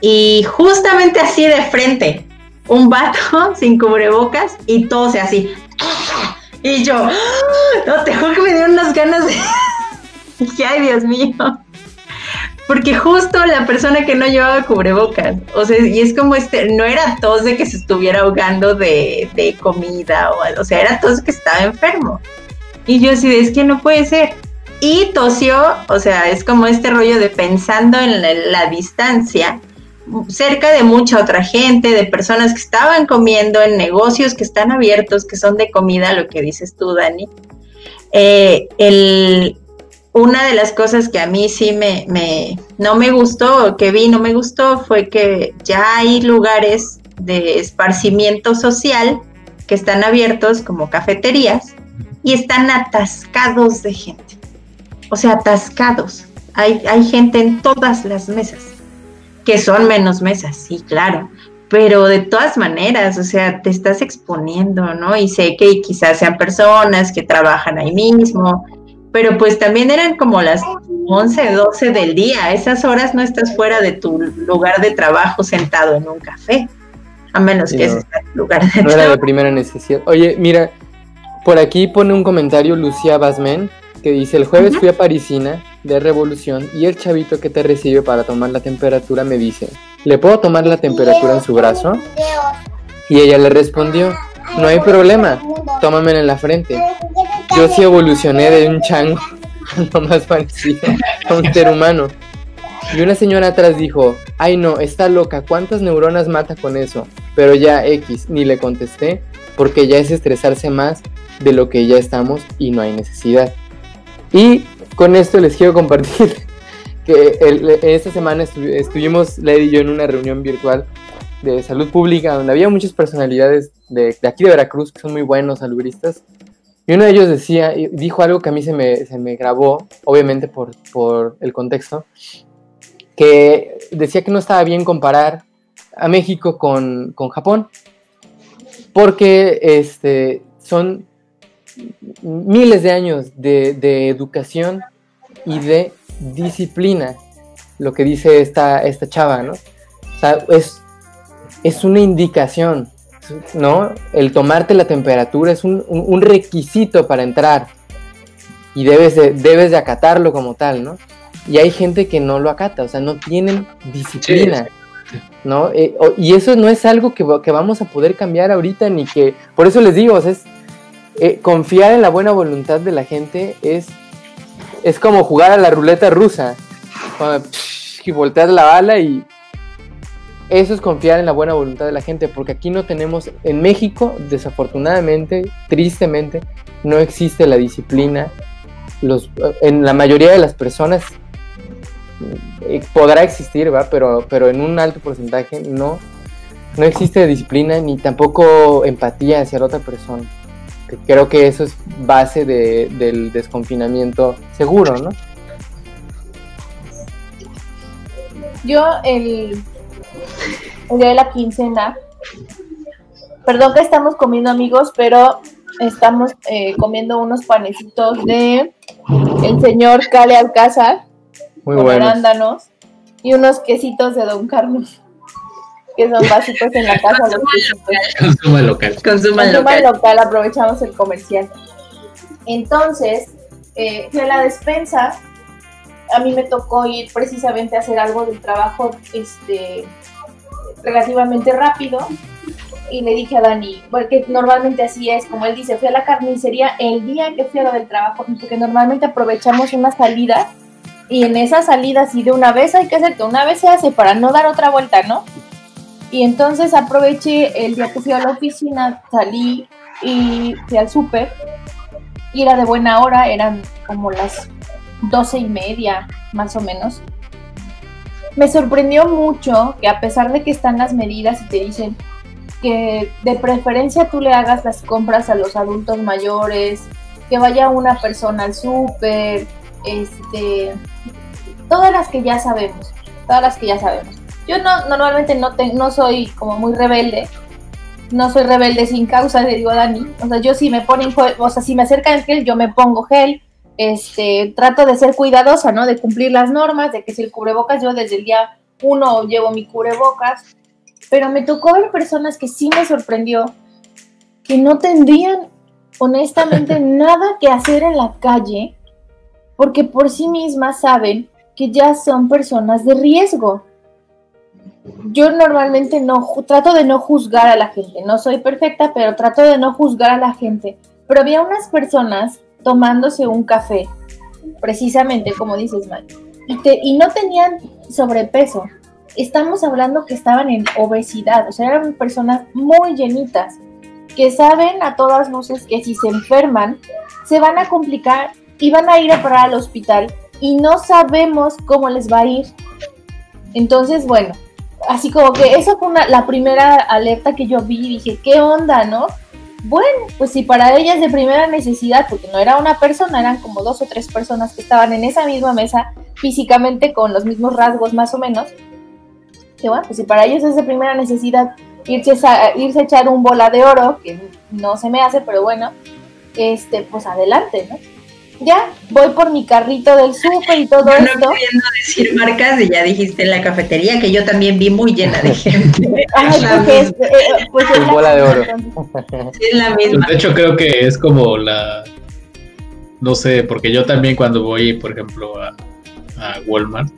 y justamente así de frente, un vato *laughs* sin cubrebocas y todo así y yo, ¡Ah! no te juro que me dieron unas ganas de... *laughs* ay Dios mío porque justo la persona que no llevaba cubrebocas, o sea, y es como este, no era tos de que se estuviera ahogando de, de comida, o, o sea, era tos que estaba enfermo. Y yo así, es que no puede ser. Y tosió, o sea, es como este rollo de pensando en la, distancia, cerca de mucha otra gente, de personas que estaban comiendo en negocios que están abiertos, que son de comida, lo que dices tú, Dani. Eh, el, una de las cosas que a mí sí me, no me gustó, que vi no me gustó, fue que ya hay lugares de esparcimiento social que están abiertos como cafeterías y están atascados de gente. O sea, atascados. Hay, hay gente en todas las mesas, que son menos mesas, sí, claro. Pero de todas maneras, o sea, te estás exponiendo, ¿no? Y sé que quizás sean personas que trabajan ahí mismo, pero pues también eran como las 11, 12 del día. esas horas no estás fuera de tu lugar de trabajo sentado en un café, a menos que ese sea tu lugar de trabajo. No era de primera necesidad. Oye, mira, por aquí pone un comentario Lucía Basmen que dice, el jueves fui a Parisina de Revolución y el chavito que te recibe para tomar la temperatura me dice, ¿le puedo tomar la temperatura en su brazo? Y ella le respondió, no hay problema, tómame en la frente. Yo sí evolucioné de un chango, *laughs* más parecido a un ser humano. Y una señora atrás dijo, ay no, está loca, ¿cuántas neuronas mata con eso? Pero ya X, ni le contesté, porque ya es estresarse más de lo que ya estamos y no hay necesidad. Y con esto les quiero compartir *laughs* que esta semana estuvimos, Lady y yo, en una reunión virtual de salud pública donde había muchas personalidades de, de aquí de Veracruz que son muy buenos saludistas y uno de ellos decía, dijo algo que a mí se me, se me grabó, obviamente por, por, el contexto, que decía que no estaba bien comparar a México con, con Japón, porque este, son miles de años de, de, educación y de disciplina, lo que dice esta, esta chava, ¿no? O sea, es, es una indicación, ¿no? El tomarte la temperatura es un, requisito para entrar y debes de, debes de acatarlo como tal, ¿no? Y hay gente que no lo acata, o sea, no tienen disciplina. ¿no? Eh, y eso no es algo que, que, vamos a poder cambiar ahorita, ni que, por eso les digo, es, eh, confiar en la buena voluntad de la gente es, es como jugar a la ruleta rusa, y voltear la bala y eso es confiar en la buena voluntad de la gente, porque aquí no tenemos, en México, desafortunadamente, tristemente, no existe la disciplina. Los, en la mayoría de las personas eh, podrá existir, ¿va? Pero, pero en un alto porcentaje no, no existe disciplina ni tampoco empatía hacia la otra persona. Creo que eso es base del desconfinamiento seguro, ¿no? Yo el, el día de la quincena, perdón que estamos comiendo amigos, pero estamos eh, comiendo unos panecitos de el señor Cale Alcázar con arándanos y unos quesitos de Don Carlos que son básicos en la casa. Consuma local. Consuma local. Consuma, local. local. Aprovechamos el comercial. Entonces, eh, fui a la despensa. A mí me tocó ir precisamente a hacer algo del trabajo este, relativamente rápido. Y le dije a Dani, porque normalmente así es, como él dice, fui a la carnicería el día que fui a lo del trabajo, porque normalmente aprovechamos una salida y en esa salida, si de una vez hay que hacer que una vez se hace para no dar otra vuelta, ¿no? Y entonces aproveché el día que fui a la oficina, salí y fui al súper. Y era de buena hora, eran como las doce y media, más o menos. Me sorprendió mucho que a pesar de que están las medidas y te dicen que de preferencia tú le hagas las compras a los adultos mayores, que vaya una persona al súper, este, todas las que ya sabemos, todas las que ya sabemos. Yo no, normalmente no, no soy como muy rebelde, no soy rebelde sin causa, le digo a Dani. O sea, yo si me ponen, o sea, si me acercan gel, yo me pongo gel. Este, trato de ser cuidadosa, ¿no? De cumplir las normas, de que si el cubrebocas, yo desde el día uno llevo mi cubrebocas. Pero me tocó ver personas que sí me sorprendió, que no tendrían honestamente *laughs* nada que hacer en la calle, porque por sí mismas saben que ya son personas de riesgo yo normalmente no trato de no juzgar a la gente. No soy perfecta, pero trato de no juzgar a la gente. Pero había unas personas tomándose un café, precisamente como dices, Mal, y, y no tenían sobrepeso. Estamos hablando que estaban en obesidad, o sea, eran personas muy llenitas, que saben a todas luces que si se enferman, se van a complicar y van a ir a parar al hospital y no sabemos cómo les va a ir. Entonces, bueno, así como que eso fue la primera alerta que yo vi y dije, ¿qué onda, no? Bueno, pues si para ella es de primera necesidad, porque no era una persona, eran como dos o tres personas que estaban en esa misma mesa físicamente con los mismos rasgos más o menos, que bueno, pues si para ellos es de primera necesidad irse a, irse a echar un bola de oro, que no se me hace, pero bueno, este, pues adelante, ¿no? Ya voy por mi carrito del súper y todo no esto. No queriendo decir marcas y ya dijiste en la cafetería que yo también vi muy llena de gente. *laughs* Ay, pues, es, eh, pues es bola de oro. es la misma. De hecho creo que es como la no sé, porque yo también cuando voy, por ejemplo, a, a Walmart,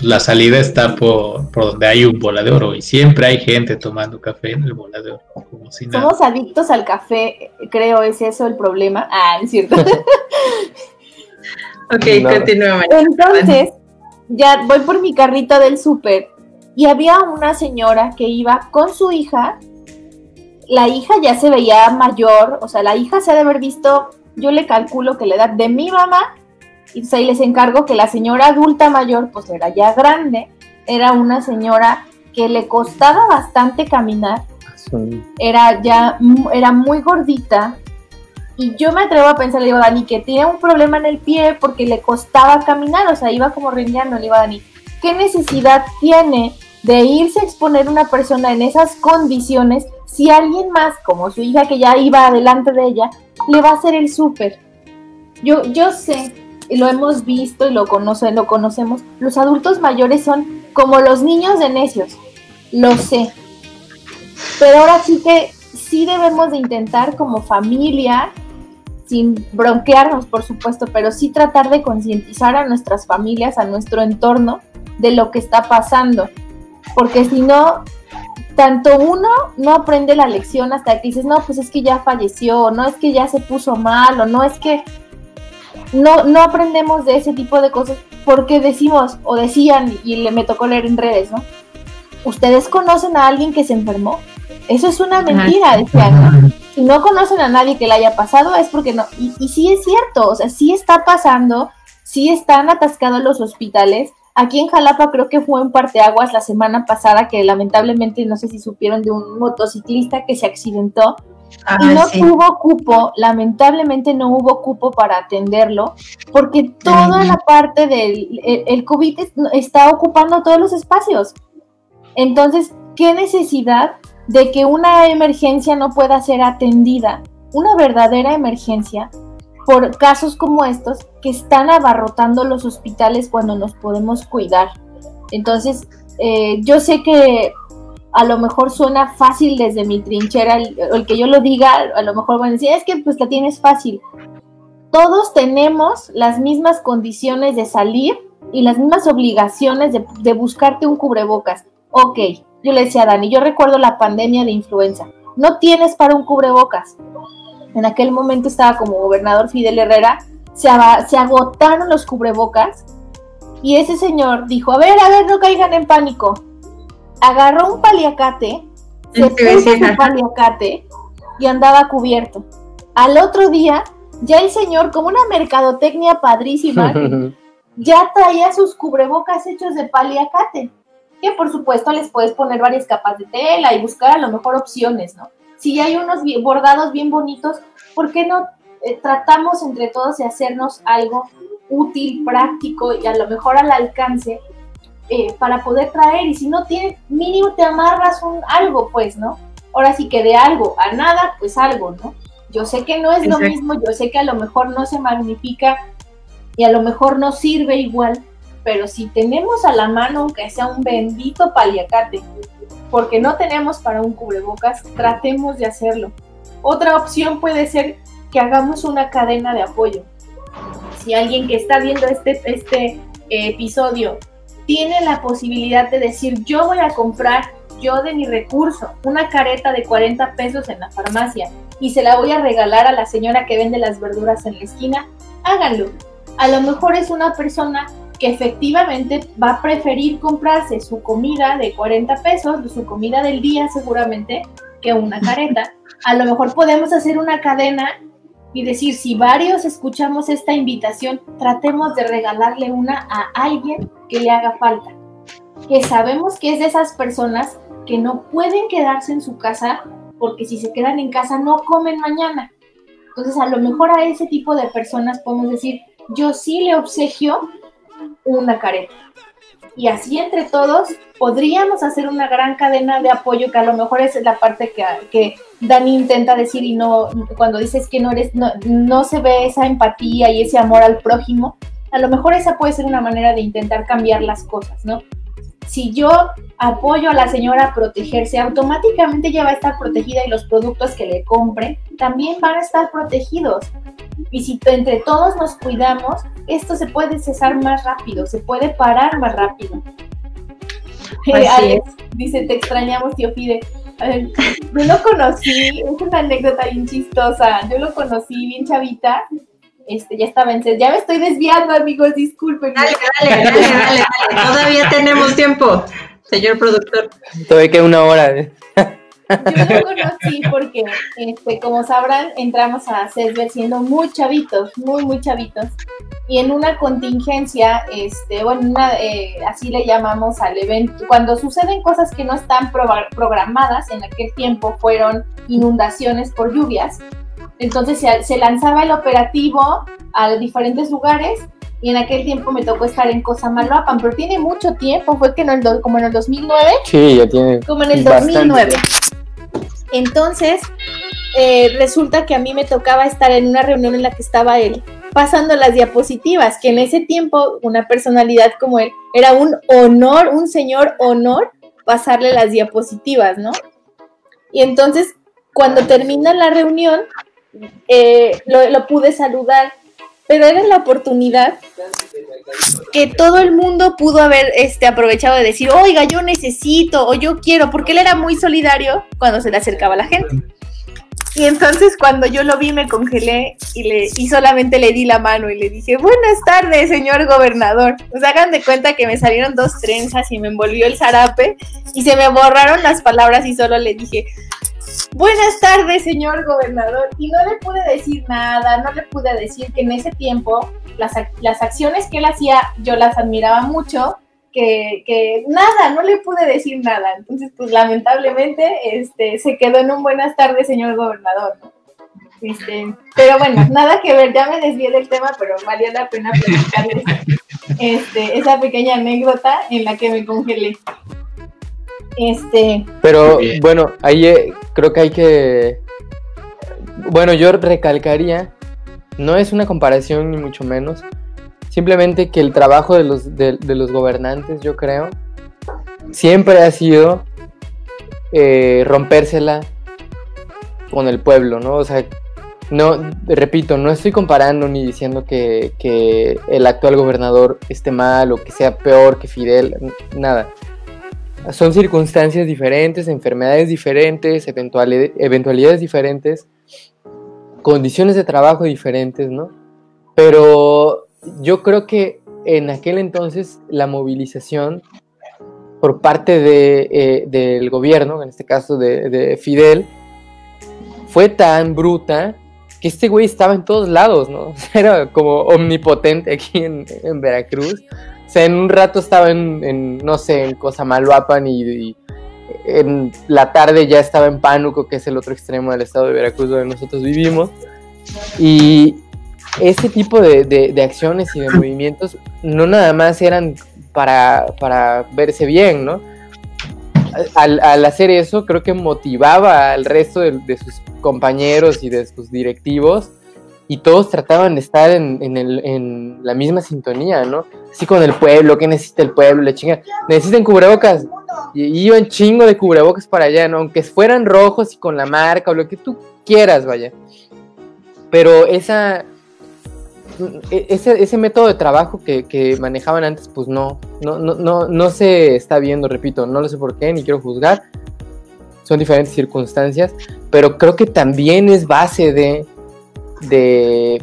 la salida está por, por, donde hay un bola de oro y siempre hay gente tomando café en el bola de oro. Como si nada. Somos adictos al café, creo, es eso el problema. Ah, es cierto. *laughs* ok, no. continúa. Entonces, ya voy por mi carrito del súper y había una señora que iba con su hija. La hija ya se veía mayor, o sea, la hija se ha de haber visto, yo le calculo que la edad de mi mamá y pues ahí les encargo que la señora adulta mayor, pues era ya grande, era una señora que le costaba bastante caminar, era ya, era muy gordita, y yo me atrevo a pensar, le digo, Dani, que tiene un problema en el pie porque le costaba caminar, o sea, iba como rindiendo, le digo, Dani, ¿qué necesidad tiene de irse a exponer una persona en esas condiciones si alguien más, como su hija que ya iba adelante de ella, le va a hacer el súper? Yo, yo sé lo hemos visto y lo, conoce, lo conocemos, los adultos mayores son como los niños de necios, lo sé. Pero ahora sí que sí debemos de intentar como familia, sin bronquearnos por supuesto, pero sí tratar de concientizar a nuestras familias, a nuestro entorno de lo que está pasando. porque si no, tanto uno no aprende la lección hasta que dices, no, pues es que ya falleció, no es que ya se puso mal, o no es que no, no aprendemos de ese tipo de cosas porque decimos o decían, y le, me tocó leer en redes, ¿no? ¿Ustedes conocen a alguien que se enfermó? Eso es una mentira, decían. Si no conocen a nadie que le haya pasado es porque no. Y, y sí es cierto, o sea, sí está pasando, sí están atascados los hospitales. Aquí en Jalapa creo que fue en parteaguas la semana pasada que lamentablemente no sé si supieron de un motociclista que se accidentó y no hubo cupo, lamentablemente no hubo cupo para atenderlo, porque toda la parte del el, COVID está ocupando todos los espacios. Entonces, ¿qué necesidad de que una emergencia no pueda ser atendida? Una verdadera emergencia por casos como estos que están abarrotando los hospitales cuando nos podemos cuidar. Entonces, eh, yo sé que a lo mejor suena fácil desde mi trinchera, el, que yo lo diga, a lo mejor van a decir, es que pues la tienes fácil. Todos tenemos las mismas condiciones de salir y las mismas obligaciones de, de buscarte un cubrebocas. Ok, yo le decía a Dani, yo recuerdo la pandemia de influenza. No tienes para un cubrebocas. En aquel momento estaba como gobernador Fidel Herrera, se, se agotaron los cubrebocas y ese señor dijo, a ver, a ver, no caigan en pánico, agarró un paliacate, se puso su paliacate y andaba cubierto. Al otro día, ya el señor, como una mercadotecnia padrísima, *laughs* ya traía sus cubrebocas hechos de paliacate. Que por supuesto les puedes poner varias capas de tela y buscar a lo mejor opciones, ¿no? Si hay unos bordados bien bonitos, ¿por qué no eh, tratamos entre todos de hacernos algo útil, práctico y a lo mejor al alcance eh, para poder traer y si no tiene mínimo te amarras un algo pues no ahora sí que de algo a nada pues algo no yo sé que no es lo mismo yo sé que a lo mejor no se magnifica y a lo mejor no sirve igual pero si tenemos a la mano aunque sea un bendito paliacate porque no tenemos para un cubrebocas tratemos de hacerlo. Otra opción puede ser que hagamos una cadena de apoyo. Si alguien que está viendo este este episodio tiene la posibilidad de decir, yo voy a comprar yo de mi recurso una careta de 40 pesos en la farmacia y se la voy a regalar a la señora que vende las verduras en la esquina, háganlo. A lo mejor es una persona que efectivamente va a preferir comprarse su comida de 40 pesos, su comida del día seguramente, que una careta. A lo mejor podemos hacer una cadena y decir, si varios escuchamos esta invitación, tratemos de regalarle una a alguien que le haga falta, que sabemos que es de esas personas que no pueden quedarse en su casa porque si se quedan en casa no comen mañana. Entonces a lo mejor a ese tipo de personas podemos decir, yo sí le obsequio una careta. Y así entre todos podríamos hacer una gran cadena de apoyo que a lo mejor es la parte que, que Dani intenta decir y no, cuando dices que no eres, no, no se ve esa empatía y ese amor al prójimo, a lo mejor esa puede ser una manera de intentar cambiar las cosas, ¿no? Si yo apoyo a la señora a protegerse, automáticamente ya va a estar protegida y los productos que le compre también van a estar protegidos. Y si entre todos nos cuidamos, esto se puede cesar más rápido, se puede parar más rápido. *laughs* Alex dice, te extrañamos, tío Fide yo lo conocí, es una anécdota bien chistosa. Yo lo conocí bien chavita. Este, ya estaba en Ya me estoy desviando, amigos, disculpen. Dale, dale, dale, dale, dale. Todavía tenemos tiempo, señor productor. Todavía queda una hora. *laughs* Yo lo conocí porque, este, como sabrán, entramos a CESBER siendo muy chavitos, muy, muy chavitos. Y en una contingencia, este, bueno, eh, así le llamamos al evento, cuando suceden cosas que no están programadas, en aquel tiempo fueron inundaciones por lluvias, entonces se, se lanzaba el operativo a diferentes lugares y en aquel tiempo me tocó estar en Cosamaloapan, pero tiene mucho tiempo, fue que en el como en el 2009. Sí, ya tiene. Como en el 2009. Entonces, eh, resulta que a mí me tocaba estar en una reunión en la que estaba él pasando las diapositivas, que en ese tiempo una personalidad como él era un honor, un señor honor pasarle las diapositivas, ¿no? Y entonces, cuando termina la reunión, eh, lo, lo pude saludar pero era la oportunidad que todo el mundo pudo haber este, aprovechado de decir, oiga, yo necesito o yo quiero, porque él era muy solidario cuando se le acercaba a la gente. Y entonces cuando yo lo vi me congelé y, le, y solamente le di la mano y le dije, buenas tardes, señor gobernador. Pues hagan de cuenta que me salieron dos trenzas y me envolvió el zarape y se me borraron las palabras y solo le dije, buenas tardes, señor gobernador. Y no le pude decir nada, no le pude decir que en ese tiempo las, las acciones que él hacía yo las admiraba mucho que, nada, no le pude decir nada. Entonces, pues lamentablemente, este, se quedó en un buenas tardes, señor gobernador. Este, pero bueno, nada que ver, ya me desvié del tema, pero valió la pena platicarles este, esa pequeña anécdota en la que me congelé. Este. Pero bueno, ahí eh, creo que hay que. Bueno, yo recalcaría, no es una comparación ni mucho menos, Simplemente que el trabajo de los, de, los gobernantes, yo creo, siempre ha sido eh, rompérsela con el pueblo, ¿no? O sea, no, repito, no estoy comparando ni diciendo que, que, el actual gobernador esté mal o que sea peor que Fidel, nada. Son circunstancias diferentes, enfermedades diferentes, eventualidades diferentes, condiciones de trabajo diferentes, ¿no? Pero yo creo que en aquel entonces la movilización por parte de, eh, del gobierno, en este caso de, Fidel, fue tan bruta que este güey estaba en todos lados, ¿no? *laughs* Era como omnipotente aquí en, Veracruz. O sea, en un rato estaba en, no sé, en Cosamaloapan y, y, en la tarde ya estaba en Pánuco, que es el otro extremo del estado de Veracruz donde nosotros vivimos. Y, ese tipo de, acciones y de movimientos no nada más eran para, verse bien, ¿no? Al, hacer eso creo que motivaba al resto de, sus compañeros y de sus directivos y todos trataban de estar en, la misma sintonía, ¿no? Así con el pueblo, ¿qué necesita el pueblo? Le chinga, necesitan cubrebocas. Y iban chingo de cubrebocas para allá, ¿no? Aunque fueran rojos y con la marca o lo que tú quieras, vaya. Pero esa, e-, ese, ese método de trabajo que, manejaban antes, pues no, no, no, no, se está viendo, repito, no lo sé por qué, ni quiero juzgar, son diferentes circunstancias, pero creo que también es base de, de,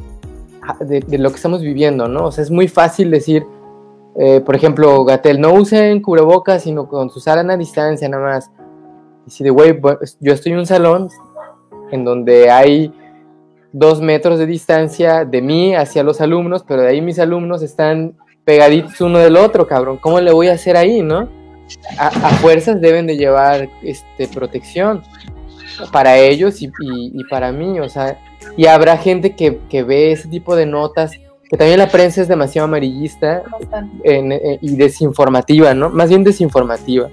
de, lo que estamos viviendo, ¿no? O sea, es muy fácil decir, eh, por ejemplo, Gatel, no usen cubrebocas, sino con su sala a distancia nada más. Y si de güey, yo estoy en un salón en donde hay dos metros de distancia de mí hacia los alumnos, pero de ahí mis alumnos están pegaditos uno del otro, cabrón. ¿Cómo le voy a hacer ahí, no? A, fuerzas deben de llevar este, protección para ellos y, para mí, o sea, y habrá gente que, ve ese tipo de notas, que también la prensa es demasiado amarillista eh, y desinformativa, ¿no? Más bien desinformativa.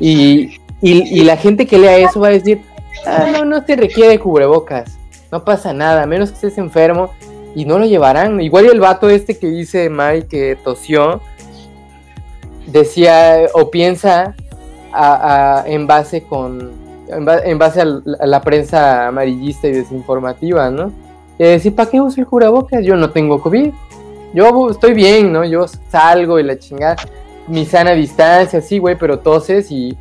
Y, y, la gente que lea eso va a decir, ah, no, no se requiere cubrebocas no pasa nada, a menos que estés enfermo y no lo llevarán. Igual el vato este que dice Mike que tosió, decía o piensa en base con en, base a la, prensa amarillista y desinformativa, ¿no? Y decir, ¿para qué uso el cubrebocas? Yo no tengo COVID. Yo estoy bien, ¿no? Yo salgo y la chingada. Mi sana distancia, sí, güey, pero toses y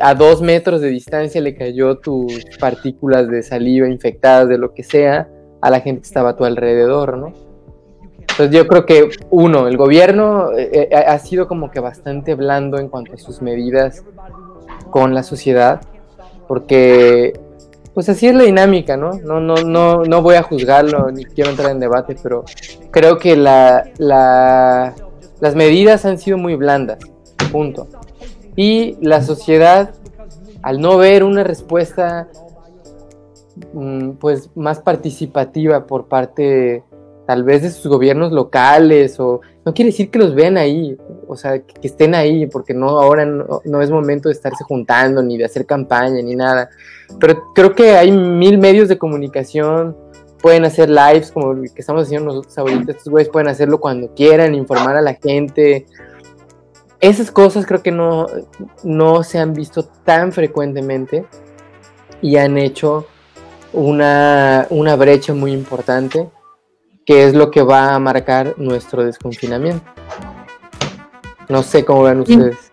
a dos metros de distancia le cayó tus partículas de saliva infectadas, de lo que sea, a la gente que estaba a tu alrededor, ¿no? Entonces yo creo que, uno, el gobierno eh, eh, ha sido como que bastante blando en cuanto a sus medidas con la sociedad, porque pues así es la dinámica, ¿no? No, no, no, no voy a juzgarlo ni quiero entrar en debate, pero creo que la, las medidas han sido muy blandas, punto. Y la sociedad, al no ver una respuesta mm, pues más participativa por parte tal vez de sus gobiernos locales o no quiere decir que los vean ahí, o sea, que, estén ahí, porque no ahora no, es momento de estarse juntando ni de hacer campaña ni nada. Pero creo que hay mil medios de comunicación, pueden hacer lives como el que estamos haciendo nosotros ahorita, estos güeyes pueden hacerlo cuando quieran, informar a la gente, esas cosas creo que no, no se han visto tan frecuentemente y han hecho una, brecha muy importante que es lo que va a marcar nuestro desconfinamiento. No sé cómo ven ustedes.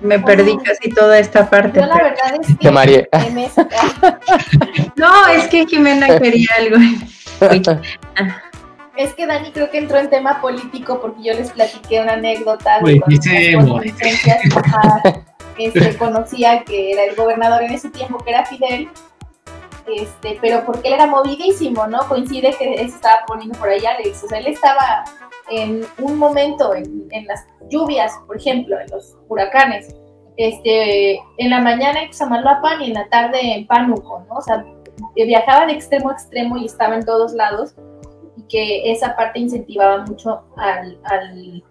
Me perdí casi toda esta parte. Yo la verdad es *laughs* que... María. *laughs* no, es que Jimena quería algo. *laughs* Es que Dani creo que entró en tema político porque yo les platiqué una anécdota de este, conocía que era el gobernador en ese tiempo, que era Fidel, este, pero porque él era movidísimo, ¿no? Coincide que se estaba poniendo por allá Alex, o sea, él estaba en un momento, en, las lluvias, por ejemplo, en los huracanes, este, en la mañana en Xamalapan y en la tarde en Pánuco, ¿no? O sea, viajaba de extremo a extremo y estaba en todos lados y que esa parte incentivaba mucho al, al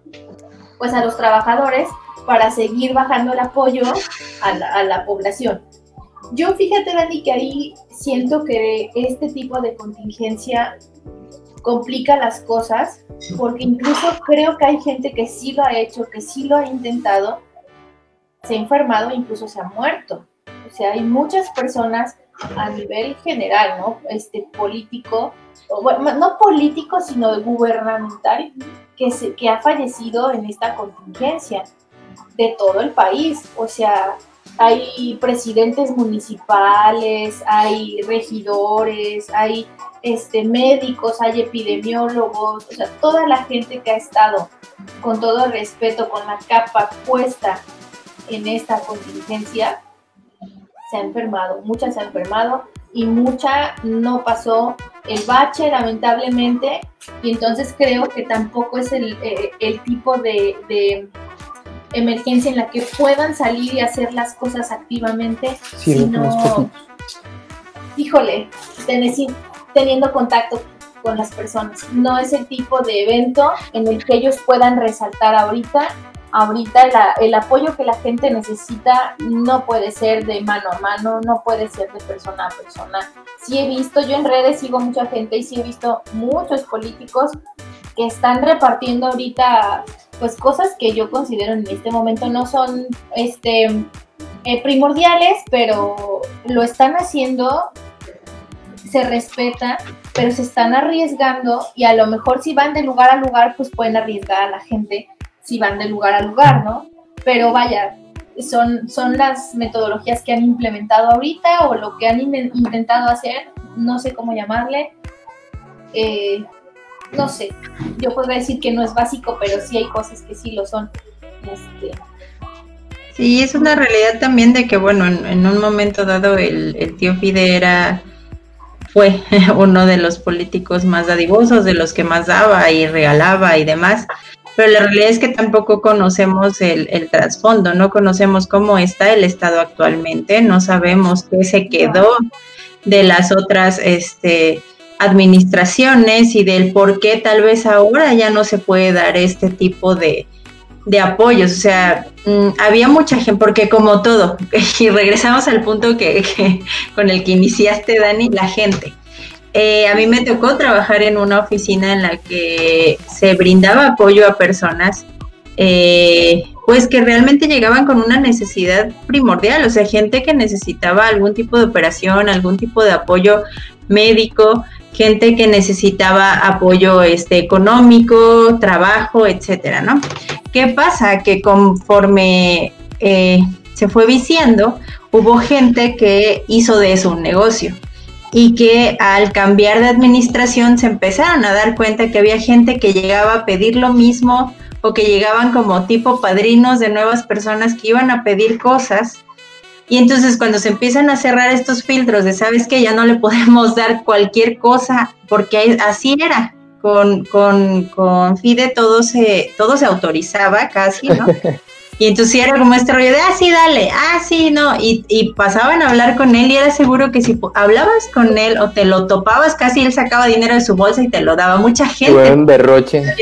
pues a los trabajadores para seguir bajando el apoyo a la, a la población. Yo fíjate, Dani, que ahí siento que este tipo de contingencia complica las cosas, porque incluso creo que hay gente que sí lo ha hecho, que sí lo ha intentado, se ha enfermado incluso se ha muerto. O sea, hay muchas personas a nivel general, ¿no? Este político, bueno, no político, sino gubernamental, que, se, que ha fallecido en esta contingencia de todo el país. O sea, hay presidentes municipales, hay regidores, hay este, médicos, hay epidemiólogos, o sea, toda la gente que ha estado con todo el respeto, con la capa puesta en esta contingencia, se ha enfermado, mucha se ha enfermado y mucha no pasó el bache, lamentablemente, y entonces creo que tampoco es el, eh, tipo de emergencia en la que puedan salir y hacer las cosas activamente, sino, híjole, teniendo contacto con las personas. No es el tipo de evento en el que ellos puedan resaltar ahorita. Ahorita el apoyo que la gente necesita no puede ser de mano a mano, no puede ser de persona a persona. Sí he visto, yo en redes sigo mucha gente y sí he visto muchos políticos que están repartiendo ahorita pues cosas que yo considero en este momento no son este eh, primordiales, pero lo están haciendo, se respeta, pero se están arriesgando y a lo mejor si van de lugar a lugar, pues pueden arriesgar a la gente si van de lugar a lugar, ¿no? Pero vaya, son, son las metodologías que han implementado ahorita o lo que han intentado hacer, no sé cómo llamarle. Eh, no sé, yo podría decir que no es básico, pero sí hay cosas que sí lo son. Este, sí, es una realidad también de que, bueno, en, un momento dado el, tío Fide era, fue *laughs* uno de los políticos más dadivosos, de los que más daba y regalaba y demás. Pero la realidad es que tampoco conocemos el, el trasfondo, no conocemos cómo está el Estado actualmente, no sabemos qué se quedó de las otras, este, administraciones y del por qué tal vez ahora ya no se puede dar este tipo de, apoyos. O sea, mm, había mucha gente, porque como todo, *laughs* y regresamos al punto que, con el que iniciaste, Dani, la gente. Eh, a mí me tocó trabajar en una oficina en la que se brindaba apoyo a personas eh, pues que realmente llegaban con una necesidad primordial, o sea, gente que necesitaba algún tipo de operación, algún tipo de apoyo médico, gente que necesitaba apoyo este, económico, trabajo, etcétera, ¿no? ¿Qué pasa? Que conforme eh, se fue viciando, hubo gente que hizo de eso un negocio y que al cambiar de administración se empezaron a dar cuenta que había gente que llegaba a pedir lo mismo o que llegaban como tipo padrinos de nuevas personas que iban a pedir cosas y entonces cuando se empiezan a cerrar estos filtros de, ¿sabes que Ya no le podemos dar cualquier cosa, porque así era. Con, con, con FIDE todo se, todo se autorizaba casi, ¿no? *laughs* Y entonces era como este rollo de, ah, sí, dale, ah, sí, no. Y, y pasaban a hablar con él y era seguro que si hablabas con él o te lo topabas, casi él sacaba dinero de su bolsa y te lo daba. Mucha gente. Fue un derroche.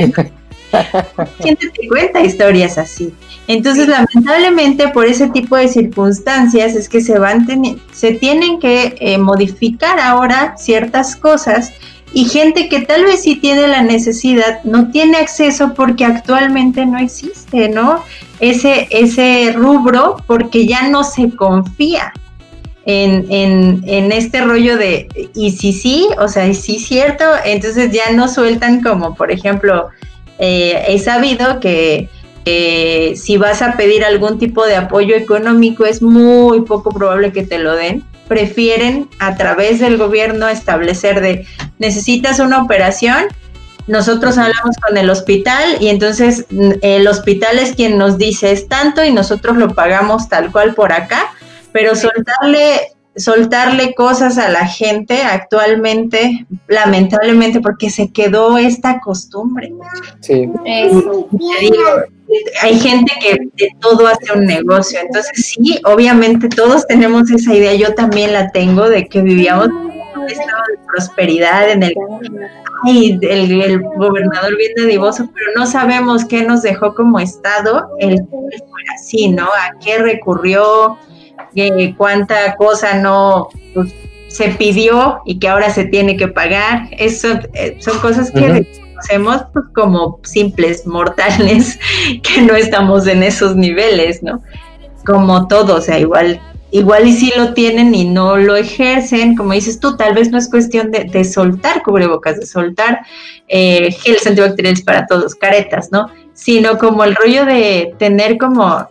Gente te cuenta historias así. Entonces, lamentablemente, por ese tipo de circunstancias es que se van se tienen que eh, modificar ahora ciertas cosas y gente que tal vez sí tiene la necesidad no tiene acceso porque actualmente no existe, ¿no? Ese ese rubro porque ya no se confía. en, en, en, este rollo de, y si sí, o sea, y sí cierto, entonces ya no sueltan como, por ejemplo, eh, he sabido que si vas a pedir algún tipo de apoyo económico es muy poco probable que te lo den. Prefieren a través del gobierno establecer de, necesitas una operación, nosotros hablamos con el hospital y entonces mm, el hospital es quien nos dice es tanto y nosotros lo pagamos tal cual por acá, pero soltarle soltarle cosas a la gente actualmente, lamentablemente, porque se quedó esta costumbre. Sí. Eso. hay gente que de todo hace un negocio, entonces sí, obviamente todos tenemos esa idea, yo también la tengo de que vivíamos estado de prosperidad en el ay, el, gobernador bien dadivoso, pero no sabemos qué nos dejó como estado el así, ¿no? A qué recurrió, eh, cuánta cosa no pues, se pidió y que ahora se tiene que pagar. Eso eh, son cosas que pues, como simples mortales *laughs* que no estamos en esos niveles, ¿no? Como todos, o sea, igual igual y sí lo tienen y no lo ejercen, como dices tú, tal vez no es cuestión de, soltar cubrebocas, de soltar eh, geles antibacteriales para todos, caretas, ¿no? Sino como el rollo de tener como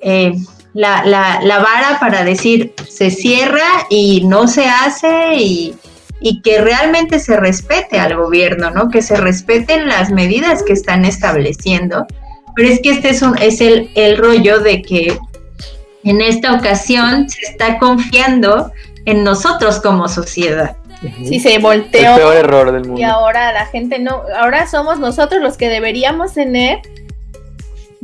eh, la, la, vara para decir se cierra y no se hace y, y que realmente se respete al gobierno, ¿no? Que se respeten las medidas que están estableciendo. Pero es que este es, un, es el, el rollo de que en esta ocasión se está confiando en nosotros como sociedad. Sí, se volteó. El peor error del mundo. Y ahora la gente no, ahora somos nosotros los que deberíamos tener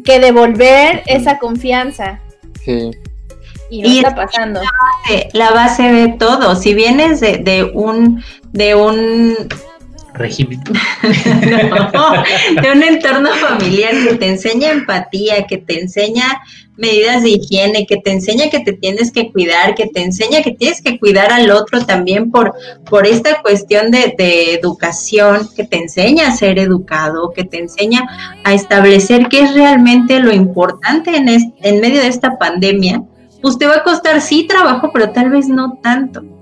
que devolver esa confianza. Sí. Y no está pasando. La base, de todo. Si vienes de, de un, de un régimen. *laughs* de un entorno familiar que te enseña empatía, que te enseña medidas de higiene, que te enseña que te tienes que cuidar, que te enseña que tienes que cuidar al otro también por, por esta cuestión de, educación, que te enseña a ser educado, que te enseña a establecer qué es realmente lo importante en, en medio de esta pandemia, pues te va a costar sí trabajo, pero tal vez no tanto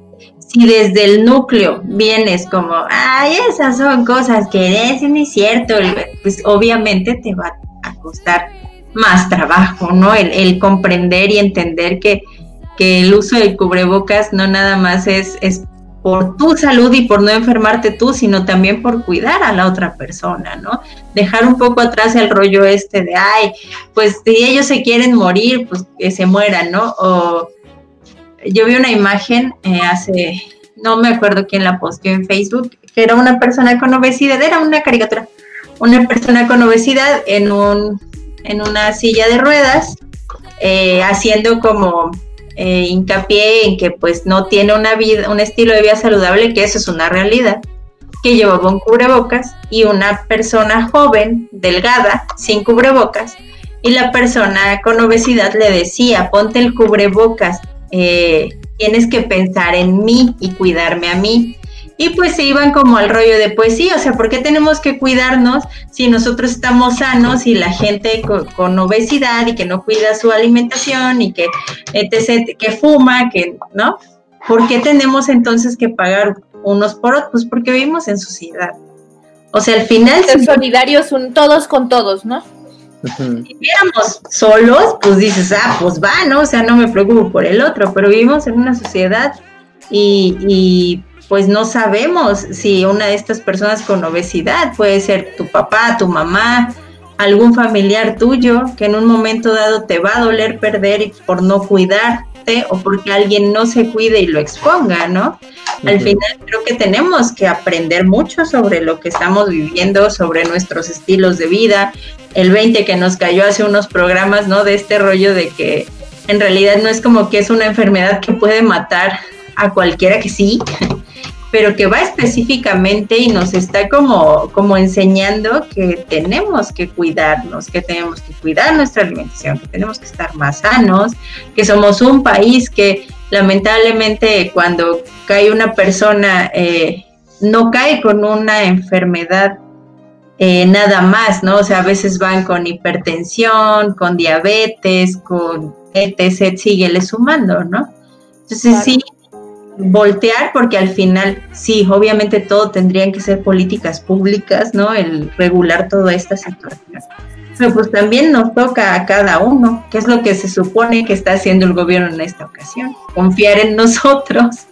si desde el núcleo vienes como, ay, esas son cosas que es, es cierto, pues obviamente te va a costar más trabajo, ¿no? El, comprender y entender que, que, el uso del cubrebocas no nada más es, es por tu salud y por no enfermarte tú, sino también por cuidar a la otra persona, ¿no? Dejar un poco atrás el rollo este de, ay, pues si ellos se quieren morir, pues que se mueran, ¿no? O yo vi una imagen eh, hace, no me acuerdo quién la posteó en Facebook, que era una persona con obesidad, era una caricatura, una persona con obesidad en un en una silla de ruedas, eh, haciendo como eh, hincapié en que pues no tiene una vida, un estilo de vida saludable, que eso es una realidad, que llevaba un cubrebocas y una persona joven, delgada, sin cubrebocas, y la persona con obesidad le decía, ponte el cubrebocas, eh, tienes que pensar en mí y cuidarme a mí. Y pues se iban como al rollo de, pues sí, o sea, ¿por qué tenemos que cuidarnos si nosotros estamos sanos y la gente con, obesidad y que no cuida su alimentación y que, etc., que fuma, que, ¿no? ¿Por qué tenemos entonces que pagar unos por otros? Pues porque vivimos en sociedad. O sea, al final... Ser solidarios todos con todos, ¿no? Si viviéramos solos, pues dices, ah, pues va, ¿no? O sea, no me preocupo por el otro, pero vivimos en una sociedad y, y pues no sabemos si una de estas personas con obesidad puede ser tu papá, tu mamá, algún familiar tuyo que en un momento dado te va a doler perder por no cuidarte o porque alguien no se cuide y lo exponga, ¿no? Al final creo que tenemos que aprender mucho sobre lo que estamos viviendo, sobre nuestros estilos de vida. El 20 que nos cayó hace unos programas, ¿no? De este rollo de que en realidad no es como que es una enfermedad que puede matar a cualquiera que sí, pero que va específicamente y nos está como, como enseñando que tenemos que cuidarnos, que tenemos que cuidar nuestra alimentación, que tenemos que estar más sanos, que somos un país que lamentablemente cuando cae una persona eh, no cae con una enfermedad eh, nada más, ¿no? O sea, a veces van con hipertensión, con diabetes, con etc., síguele sumando, ¿no? Entonces sí, voltear porque al final, sí, obviamente todo tendrían que ser políticas públicas, ¿no? El regular toda esta situación. Pero pues también nos toca a cada uno, que es lo que se supone que está haciendo el gobierno en esta ocasión, confiar en nosotros.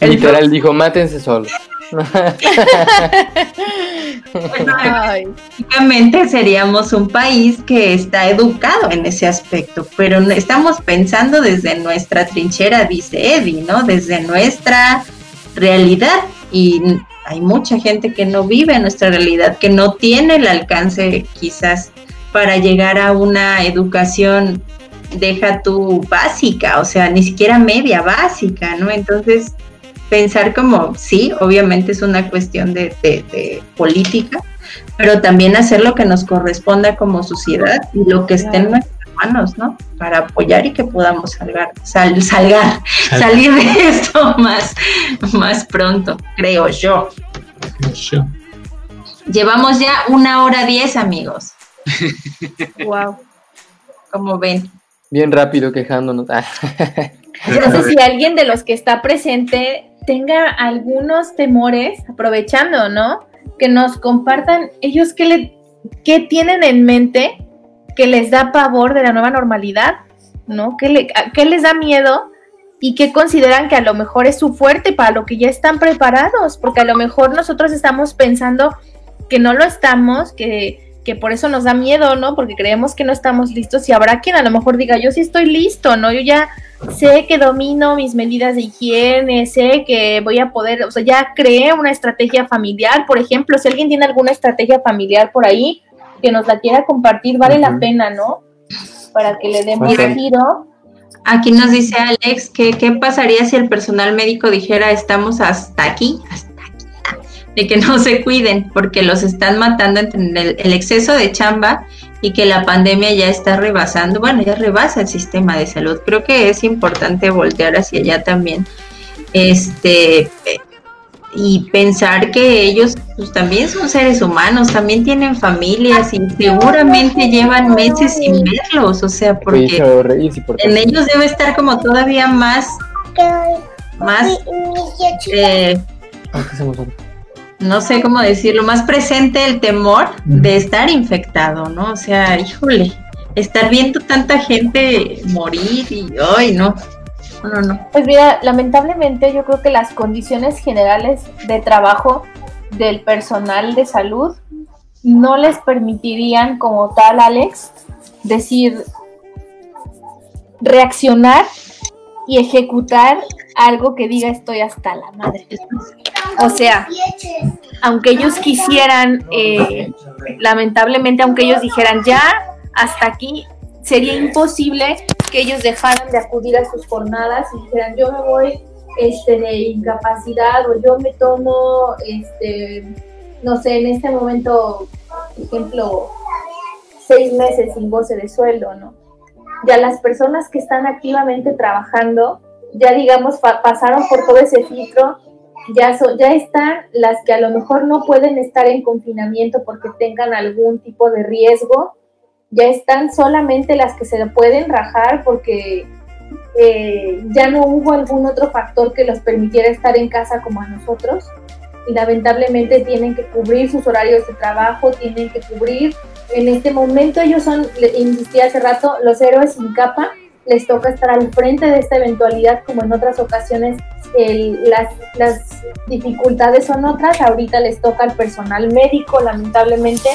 Literal dijo, mátense solos. *laughs* Básicamente seríamos un país que está educado en ese aspecto, pero estamos pensando desde nuestra trinchera, dice Eddie, ¿no? Desde nuestra realidad y hay mucha gente que no vive en nuestra realidad, que no tiene el alcance quizás para llegar a una educación, deja tu básica, o sea, ni siquiera media básica, ¿no? Entonces, pensar como, sí, obviamente es una cuestión de, política, pero también hacer lo que nos corresponda como sociedad y lo que esté en nuestras manos, ¿no? Para apoyar y que podamos salgar, sal, salgar, salir de *laughs* esto más, más pronto, creo yo. Llevamos ya una hora diez, amigos. *laughs* wow. Como ven. Bien rápido quejándonos. *laughs* No sé si alguien de los que está presente tenga algunos temores, aprovechando, ¿no? Que nos compartan ellos qué, le, qué tienen en mente que les da pavor de la nueva normalidad, ¿no? ¿Qué, le, ¿Qué les da miedo? y qué consideran que a lo mejor es su fuerte para lo que ya están preparados, porque a lo mejor nosotros estamos pensando que no lo estamos, que, que por eso nos da miedo, ¿no? Porque creemos que no estamos listos y habrá quien a lo mejor diga, yo sí estoy listo, ¿no? Yo ya sé que domino mis medidas de higiene, sé que voy a poder, o sea, ya creé una estrategia familiar, por ejemplo, si alguien tiene alguna estrategia familiar por ahí que nos la quiera compartir, vale la pena, ¿no? Para que le demos un giro. Aquí nos dice Alex que qué pasaría si el personal médico dijera estamos hasta aquí, hasta aquí, de que no se cuiden porque los están matando en el exceso de chamba y que la pandemia ya está rebasando, bueno, ya rebasa el sistema de salud. Creo que es importante voltear hacia allá también. Este y pensar que ellos pues, también son seres humanos, también tienen familias y seguramente llevan meses sin verlos, o sea, porque en ellos debe estar como todavía más, más, eh, no sé cómo decirlo, más presente el temor de estar infectado, ¿no? O sea, híjole, estar viendo tanta gente morir y, ay, no, no, no. Pues mira, lamentablemente yo creo que las condiciones generales de trabajo del personal de salud no les permitirían como tal, Alex, decir, reaccionar y ejecutar algo que diga estoy hasta la madre. O sea, aunque ellos quisieran, eh, lamentablemente, aunque ellos dijeran ya, hasta aquí, sería imposible que ellos dejaran de acudir a sus jornadas y dijeran yo me voy este, de incapacidad o yo me tomo, este, no sé, en este momento, por ejemplo, seis meses sin goce de sueldo, ¿no? Ya las personas que están activamente trabajando, ya digamos, pasaron por todo ese filtro ya, ya están las que a lo mejor no pueden estar en confinamiento porque tengan algún tipo de riesgo, ya están solamente las que se pueden rajar porque eh, ya no hubo algún otro factor que los permitiera estar en casa como a nosotros. Y lamentablemente tienen que cubrir sus horarios de trabajo, tienen que cubrir, en este momento ellos son, insistí hace rato, los héroes sin capa, les toca estar al frente de esta eventualidad como en otras ocasiones las, dificultades son otras, ahorita les toca al personal médico lamentablemente.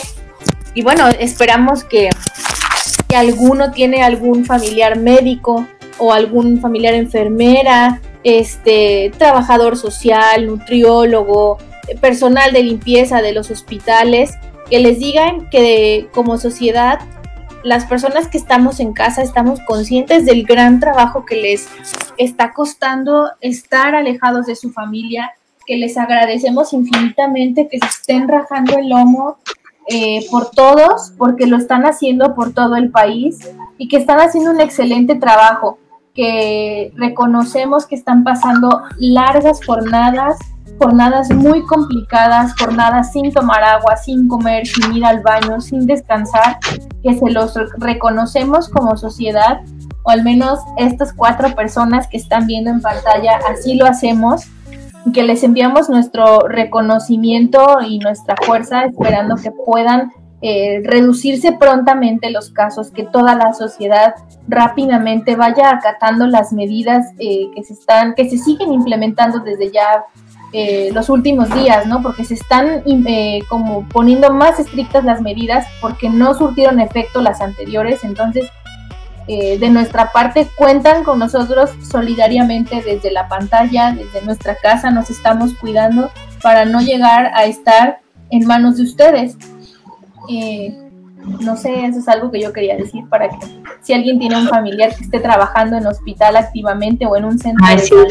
Y bueno, esperamos que si alguno tiene algún familiar médico o algún familiar enfermera, este trabajador social, nutriólogo, personal de limpieza de los hospitales, que les digan que como sociedad las personas que estamos en casa estamos conscientes del gran trabajo que les está costando estar alejados de su familia, que les agradecemos infinitamente que se estén rajando el lomo eh, por todos, porque lo están haciendo por todo el país y que están haciendo un excelente trabajo, que reconocemos que están pasando largas jornadas jornadas muy complicadas, jornadas sin tomar agua, sin comer, sin ir al baño, sin descansar, que se los reconocemos como sociedad o al menos estas cuatro personas que están viendo en pantalla, así lo hacemos, que les enviamos nuestro reconocimiento y nuestra fuerza, esperando que puedan eh, reducirse prontamente los casos, que toda la sociedad rápidamente vaya acatando las medidas eh, que se están, que se siguen implementando desde ya eh, los últimos días, ¿no? Porque se están como poniendo más estrictas las medidas porque no surtieron efecto las anteriores, entonces de nuestra parte cuentan con nosotros solidariamente desde la pantalla, desde nuestra casa, nos estamos cuidando para no llegar a estar en manos de ustedes. Eh, no sé, eso es algo que yo quería decir para que si alguien tiene un familiar que esté trabajando en hospital activamente o en un centro de salud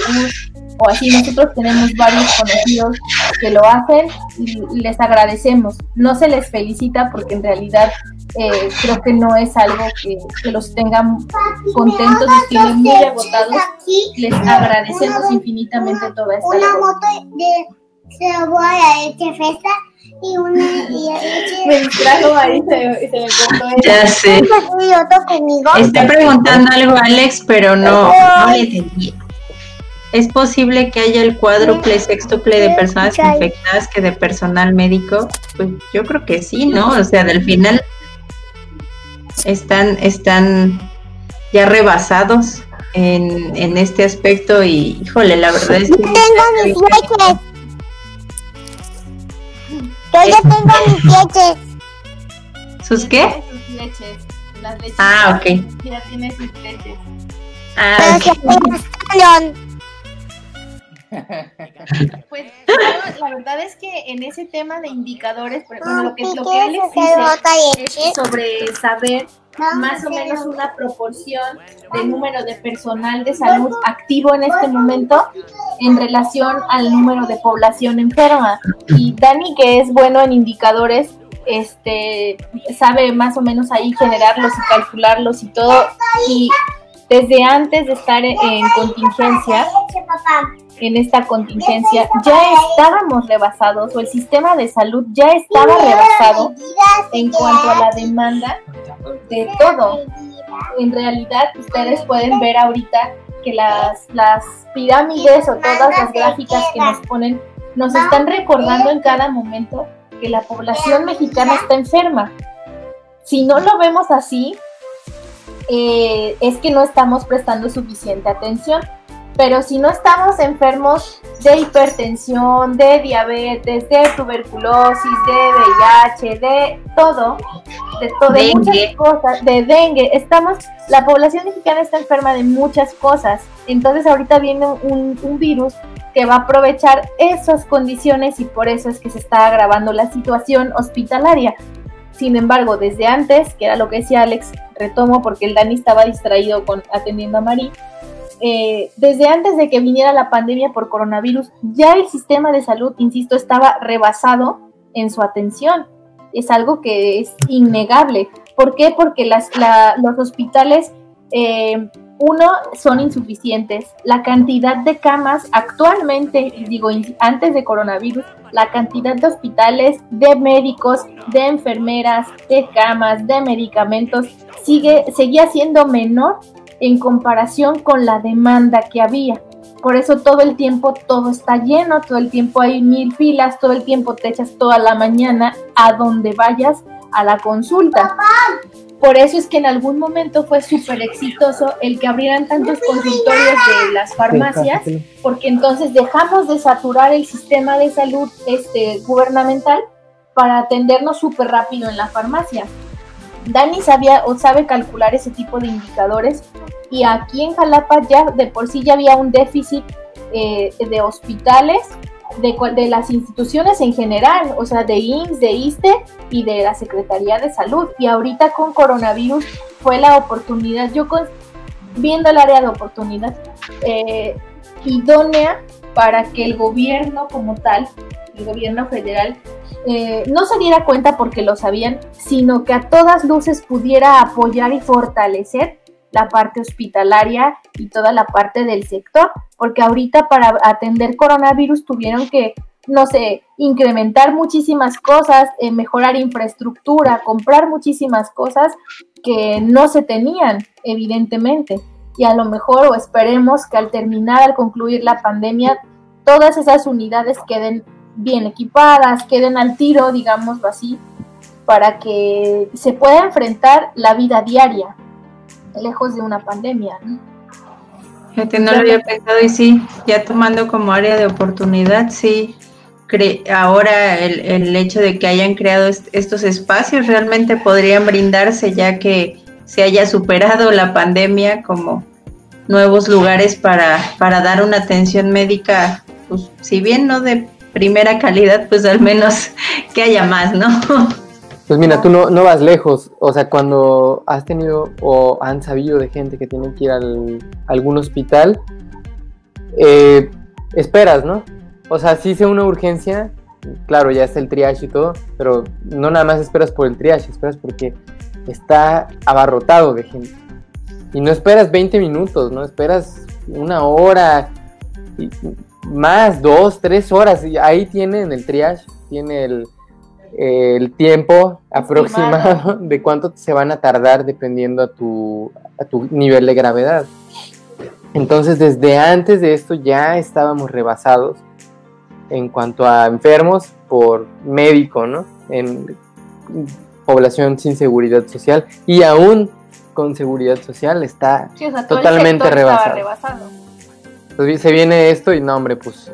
o así, nosotros tenemos varios conocidos que lo hacen y les agradecemos. No se les felicita porque en realidad eh, creo que no es algo que, los tengan contentos, y tienen muy agotados. Les agradecemos infinitamente toda esta Una moto de se voy a festa y una me distrajo ahí se, se me cortó ya sé. Está preguntando algo Alex pero no, no le entendí. ¿Es posible que haya el cuádruple, sextuple de personas infectadas que de personal médico? Pues yo creo que sí, ¿no? O sea, del final están, están ya rebasados en, en este aspecto y, híjole, la verdad es que... Tengo mis leches. Yo ya tengo mis leches. ¿Sus qué? Sus leches. Las leches. Ah, ok. Ya tiene sus leches. Ah, okay. *laughs* Pues la verdad es que en ese tema de indicadores, por ejemplo, lo que, lo que Alex dice es sobre saber más o menos una proporción del número de personal de salud activo en este momento en relación al número de población enferma. Y Dani, que es bueno en indicadores, este sabe más o menos ahí generarlos y calcularlos y todo. Y desde antes de estar en contingencia, en esta contingencia, ya estábamos rebasados o el sistema de salud ya estaba rebasado en cuanto a la demanda de todo. En realidad, ustedes pueden ver ahorita que las, las pirámides o todas las gráficas que nos ponen nos están recordando en cada momento que la población mexicana está enferma. Si no lo vemos así, eh, es que no estamos prestando suficiente atención. Pero si no estamos enfermos de hipertensión, de diabetes, de tuberculosis, de VIH, de todo, de, todo, de muchas cosas, de dengue, estamos, la población mexicana está enferma de muchas cosas. Entonces ahorita viene un, un virus que va a aprovechar esas condiciones y por eso es que se está agravando la situación hospitalaria. Sin embargo, desde antes, que era lo que decía Alex, retomo porque el Dani estaba distraído con atendiendo a Marí, eh, desde antes de que viniera la pandemia por coronavirus, ya el sistema de salud, insisto, estaba rebasado en su atención. Es algo que es innegable. ¿Por qué? Porque las, los hospitales, eh, uno, son insuficientes. La cantidad de camas actualmente, digo, antes de coronavirus, la cantidad de hospitales, de médicos, de enfermeras, de camas, de medicamentos, sigue, seguía siendo menor en comparación con la demanda que había. Por eso todo el tiempo todo está lleno, todo el tiempo hay mil filas, todo el tiempo te echas toda la mañana a donde vayas a la consulta. Por eso es que en algún momento fue súper exitoso el que abrieran tantos consultorios de las farmacias, porque entonces dejamos de saturar el sistema de salud este, gubernamental para atendernos súper rápido en la farmacia. Dani sabía o sabe calcular ese tipo de indicadores y aquí en Jalapa ya de por sí ya había un déficit eh, de hospitales, de, de, las instituciones en general, o sea, de IMSS, de ISTE y de la Secretaría de Salud. Y ahorita con coronavirus fue la oportunidad, yo viendo el área de oportunidad eh, idónea para que el gobierno como tal, el gobierno federal, eh, no se diera cuenta porque lo sabían, sino que a todas luces pudiera apoyar y fortalecer la parte hospitalaria y toda la parte del sector, porque ahorita para atender coronavirus tuvieron que no sé, incrementar muchísimas cosas, eh, mejorar infraestructura, comprar muchísimas cosas que no se tenían, evidentemente. Y a lo mejor o esperemos que al terminar, al concluir la pandemia, todas esas unidades queden bien equipadas, queden al tiro, digámoslo así, para que se pueda enfrentar la vida diaria, lejos de una pandemia. ¿no? no lo había pensado y sí, ya tomando como área de oportunidad, sí, ahora el, el, hecho de que hayan creado estos espacios realmente podrían brindarse ya que se haya superado la pandemia como nuevos lugares para, para dar una atención médica, pues si bien no de primera calidad, pues al menos *laughs* que haya más, ¿no? *laughs* Pues mira, tú no, no vas lejos, o sea, cuando has tenido o han sabido de gente que tiene que ir al, a algún hospital, eh, esperas, ¿no? O sea, si sea una urgencia, claro, ya está el triage y todo, pero no nada más esperas por el triage, esperas porque está abarrotado de gente. Y no esperas 20 minutos, no esperas una hora, más, dos, tres horas. Y ahí tienen el triage, tiene el, el tiempo aproximado de cuánto se van a tardar dependiendo a tu, a tu nivel de gravedad. Entonces, desde antes de esto ya estábamos rebasados en cuanto a enfermos por médico, ¿no? En población sin seguridad social y aún con seguridad social está totalmente rebasado. Entonces se viene esto y no, hombre, pues,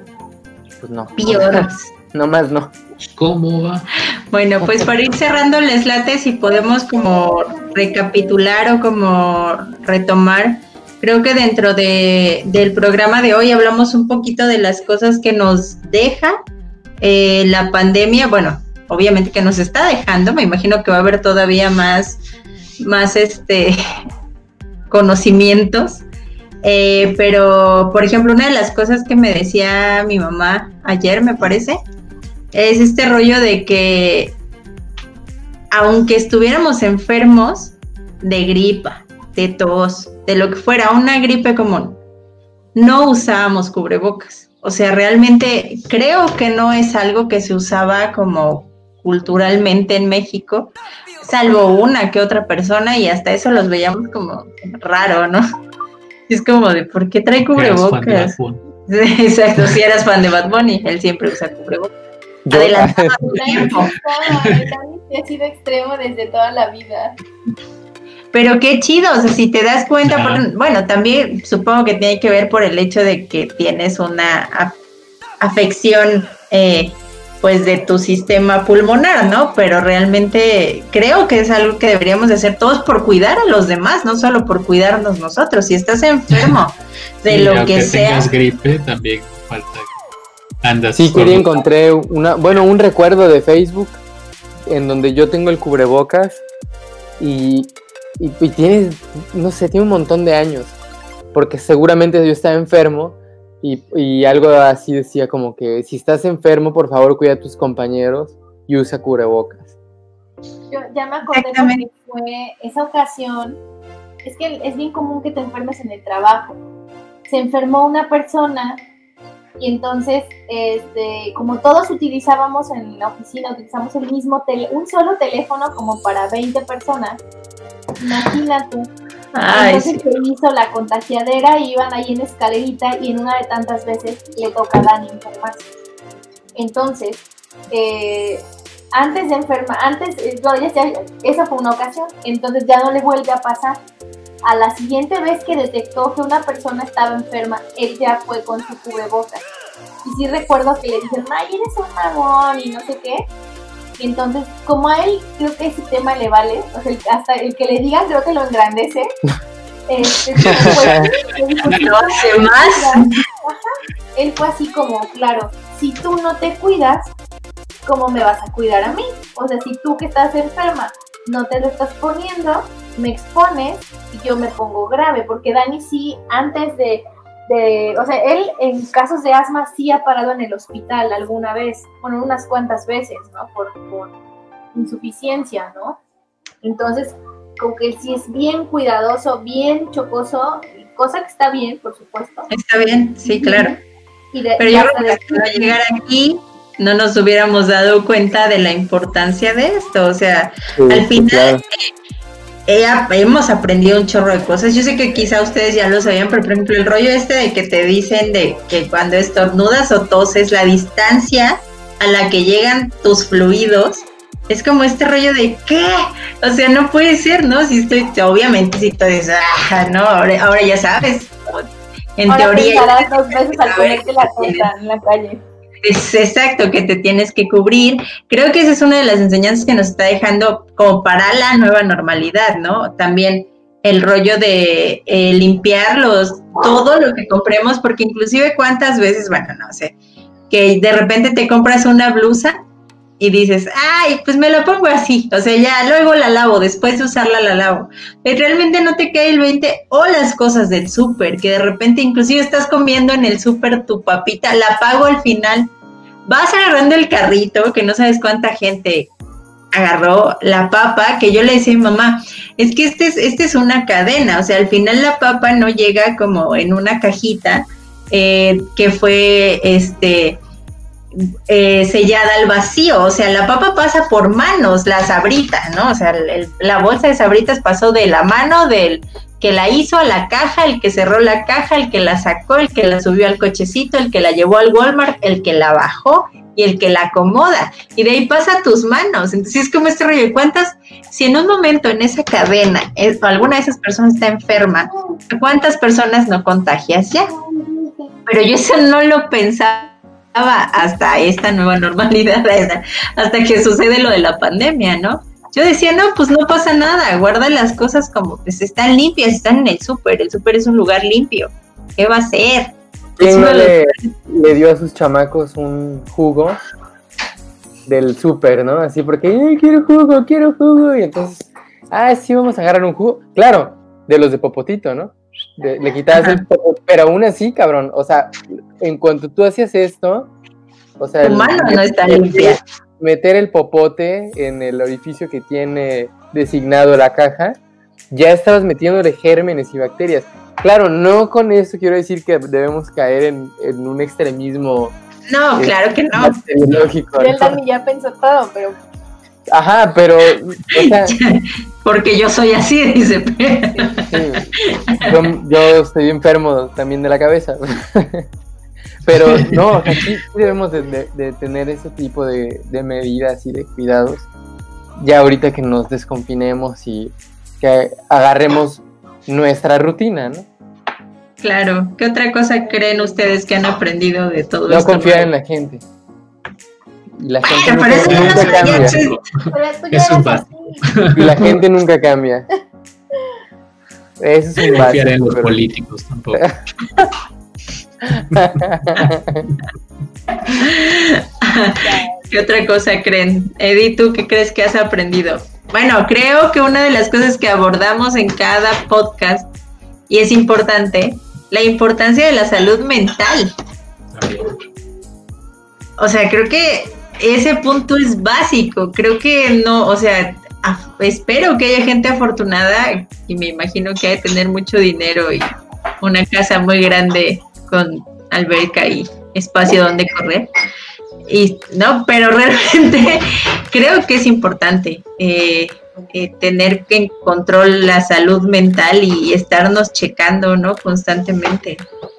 pues no. *laughs* no más no. ¿Cómo va? Bueno, pues para ir cerrando les late si podemos como recapitular o como retomar Creo que dentro de, del programa de hoy hablamos un poquito de las cosas que nos deja eh, la pandemia. Bueno, obviamente que nos está dejando. Me imagino que va a haber todavía más, más este *laughs* conocimientos. Eh, pero, por ejemplo, una de las cosas que me decía mi mamá ayer, me parece, es este rollo de que aunque estuviéramos enfermos de gripa, de tos, de lo que fuera, una gripe común, no usábamos cubrebocas. O sea, realmente creo que no es algo que se usaba como culturalmente en México, salvo una que otra persona y hasta eso los veíamos como raro, ¿no? Es como de, ¿por qué trae cubrebocas? *laughs* Exacto, si eras fan de Bad Bunny, él siempre usa cubrebocas. Adelantado *laughs* tiempo. *laughs* Ha sido extremo desde toda la vida. Pero qué chido, o sea, si te das cuenta, bueno, también supongo que tiene que ver por el hecho de que tienes una afección, eh, pues, de tu sistema pulmonar, ¿no? Pero realmente creo que es algo que deberíamos de hacer todos por cuidar a los demás, no solo por cuidarnos nosotros. Si estás enfermo *laughs* de lo que, que sea. tengas gripe, también falta andas. Sí, quería encontré una, bueno, un recuerdo de Facebook en donde yo tengo el cubrebocas y y, tiene, no sé, tiene un montón de años, porque seguramente yo estaba enfermo y, algo así decía como que si estás enfermo, por favor cuida a tus compañeros y usa cubrebocas. Yo ya me acordé porque fue esa ocasión, es que es bien común que te enfermes en el trabajo. Se enfermó una persona y entonces, este, como todos utilizábamos en la oficina, utilizamos el mismo tele, un solo teléfono como para 20 personas, Imagínate. Entonces se hizo la contagiadera, iban ahí en escalerita y en una de tantas veces le toca a Dani enfermarse. Entonces, eh, antes de enfermar, antes, eh, esa fue una ocasión, entonces ya no le vuelve a pasar. A la siguiente vez que detectó que una persona estaba enferma, él ya fue con su cubrebocas. Y sí recuerdo que le dijeron, ay, eres un magón y no sé qué. Entonces, como a él creo que ese tema le vale, o sea, hasta el que le digan creo que lo engrandece. *laughs* Este, *laughs* no hace más. Él fue así como, claro, si tú no te cuidas, ¿cómo me vas a cuidar a mí? O sea, si tú que estás enferma no te lo estás poniendo, me expones y yo me pongo grave, porque Dani sí, antes de de, o sea, él en casos de asma sí ha parado en el hospital alguna vez, bueno, unas cuantas veces, ¿no? Por, insuficiencia, ¿no? Entonces, como que sí es bien cuidadoso, bien chocoso, cosa que está bien, por supuesto. Está bien, sí, claro. Pero yo creo que llegar aquí no nos hubiéramos dado cuenta de la importancia de esto. O sea, al final eh, hemos aprendido un chorro de cosas. Yo sé que quizá ustedes ya lo sabían, pero por ejemplo, el rollo este de que te dicen de que cuando estornudas o toses, la distancia a la que llegan tus fluidos es como este rollo de ¿qué? O sea, no puede ser, ¿no? Si estoy, obviamente, si tú dices, ah, no, ahora, ya sabes. En teoría. dos veces al *laughs* la en la calle. Es exacto, que te tienes que cubrir. Creo que esa es una de las enseñanzas que nos está dejando como para la nueva normalidad, ¿no? También el rollo de eh, limpiarlos, todo lo que compremos, porque inclusive cuántas veces, bueno, no sé, que de repente te compras una blusa y dices, ay, pues me la pongo así, o sea, ya luego la lavo, después de usarla la lavo. Pero realmente no te cae el 20 o las cosas del súper, que de repente inclusive estás comiendo en el súper tu papita, la pago al final, vas agarrando el carrito, que no sabes cuánta gente agarró la papa, que yo le decía a mi mamá, es que este es, este es una cadena, o sea, al final la papa no llega como en una cajita eh, que fue, este, eh, sellada al vacío, o sea, la papa pasa por manos, la sabrita, ¿no? O sea, la bolsa de sabritas pasó de la mano del que la hizo a la caja, el que cerró la caja, el que la sacó, el que la subió al cochecito, el que la llevó al Walmart, el que la bajó y el que la acomoda. Y de ahí pasa a tus manos. Entonces es como este rollo. ¿Cuántas, si en un momento en esa cadena alguna de esas personas está enferma, cuántas personas no contagias ya? Pero yo eso no lo pensaba hasta esta nueva normalidad, *laughs* hasta que sucede lo de la pandemia, ¿no? Yo decía, no, pues no pasa nada, guarda las cosas como pues están limpias, están en el súper, el súper es un lugar limpio, ¿qué va a ser? le, le, dio a sus chamacos un jugo del súper, ¿no? Así porque, quiero jugo, quiero jugo, y entonces, ah, sí, vamos a agarrar un jugo, claro, de los de Popotito, ¿no? Le quitabas el pero aún así, cabrón, o sea, en cuanto tú hacías esto, o sea, tu mano no está limpia. Meter el popote en el orificio que tiene designado la caja, ya estabas metiéndole gérmenes y bacterias. Claro, no con eso quiero decir que debemos caer en, un extremismo. No, eh, claro que no. Él también ya pensó todo, pero Ajá, pero. *laughs* Porque yo soy así, dice. yo, estoy enfermo también de la cabeza. *laughs* pero no, aquí debemos de, tener ese tipo de, medidas y de cuidados. Ya ahorita que nos desconfinemos y que agarremos nuestra rutina, ¿no? Claro. ¿Qué otra cosa creen ustedes que han aprendido de todo esto? No confiar en la gente. La gente nunca, cambia. Y la gente nunca cambia. Eso es un básico. en los políticos tampoco. *laughs* ¿Qué otra cosa creen? Eddie, ¿tú qué crees que has aprendido? Bueno, creo que una de las cosas que abordamos en cada podcast, y es importante, la importancia de la salud mental. O sea, creo que ese punto es básico. Creo que no, o sea, espero que haya gente afortunada y me imagino que hay que tener mucho dinero y una casa muy grande con alberca y espacio donde correr. Y no, pero *laughs* realmente creo que es importante eh, eh, tener en control la salud mental y estarnos checando, ¿no? Constantemente.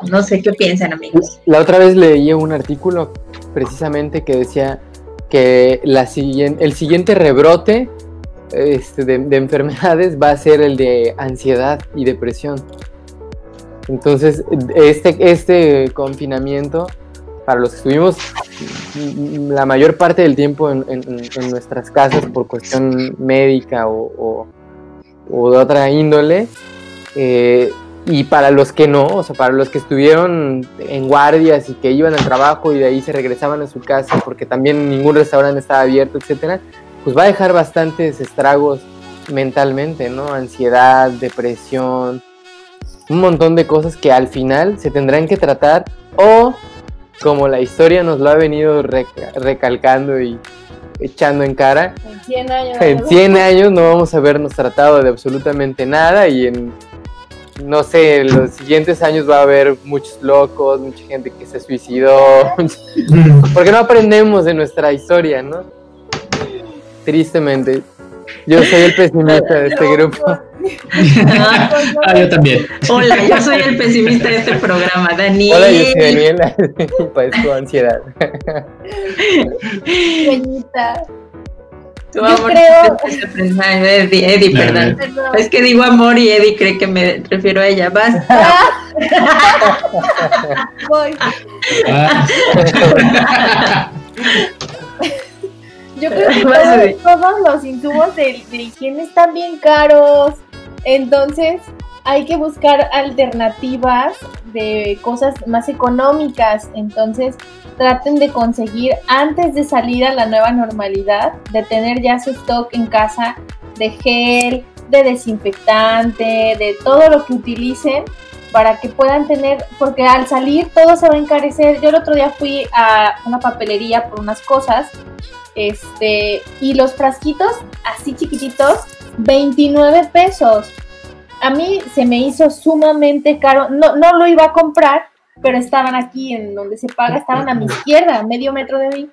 No sé qué piensan, amigos. La otra vez leí un artículo precisamente que decía que el siguiente rebrote este, de, enfermedades va a ser el de ansiedad y depresión. Entonces, este, este confinamiento, para los que estuvimos la mayor parte del tiempo en, nuestras casas por cuestión médica o, o, de otra índole, eh, y para los que no, o sea, para los que estuvieron en guardias y que iban al trabajo y de ahí se regresaban a su casa porque también ningún restaurante estaba abierto, etcétera, pues va a dejar bastantes estragos mentalmente, ¿no? Ansiedad, depresión, un montón de cosas que al final se tendrán que tratar o como la historia nos lo ha venido recalcando y echando en cara, en 100 años, en 100 años no vamos a habernos tratado de absolutamente nada y en no sé, en los siguientes años va a haber muchos locos, mucha gente que se suicidó, *laughs* porque no aprendemos de nuestra historia, ¿no? Tristemente. Yo soy el pesimista de este grupo. ah, yo también. Hola, yo soy el pesimista de este programa, Daniel. Hola, yo soy Daniela, *laughs* padezco ansiedad. Tu yo amor, creo... Eddie, Eddie, perdón. Es que digo amor y Eddie cree que me refiero a ella. Basta. *laughs* Voy. Ah. Yo creo que *laughs* todos, los insumos de, de, higiene están bien caros. Entonces hay que buscar alternativas de cosas más económicas. Entonces traten de conseguir antes de salir a la nueva normalidad, de tener ya su stock en casa de gel, de desinfectante, de todo lo que utilicen para que puedan tener, porque al salir todo se va a encarecer. Yo el otro día fui a una papelería por unas cosas, este, y los frasquitos así chiquititos, 29 pesos. A mí se me hizo sumamente caro, no, no lo iba a comprar, pero estaban aquí en donde se paga, estaban a mi izquierda, medio metro de mí,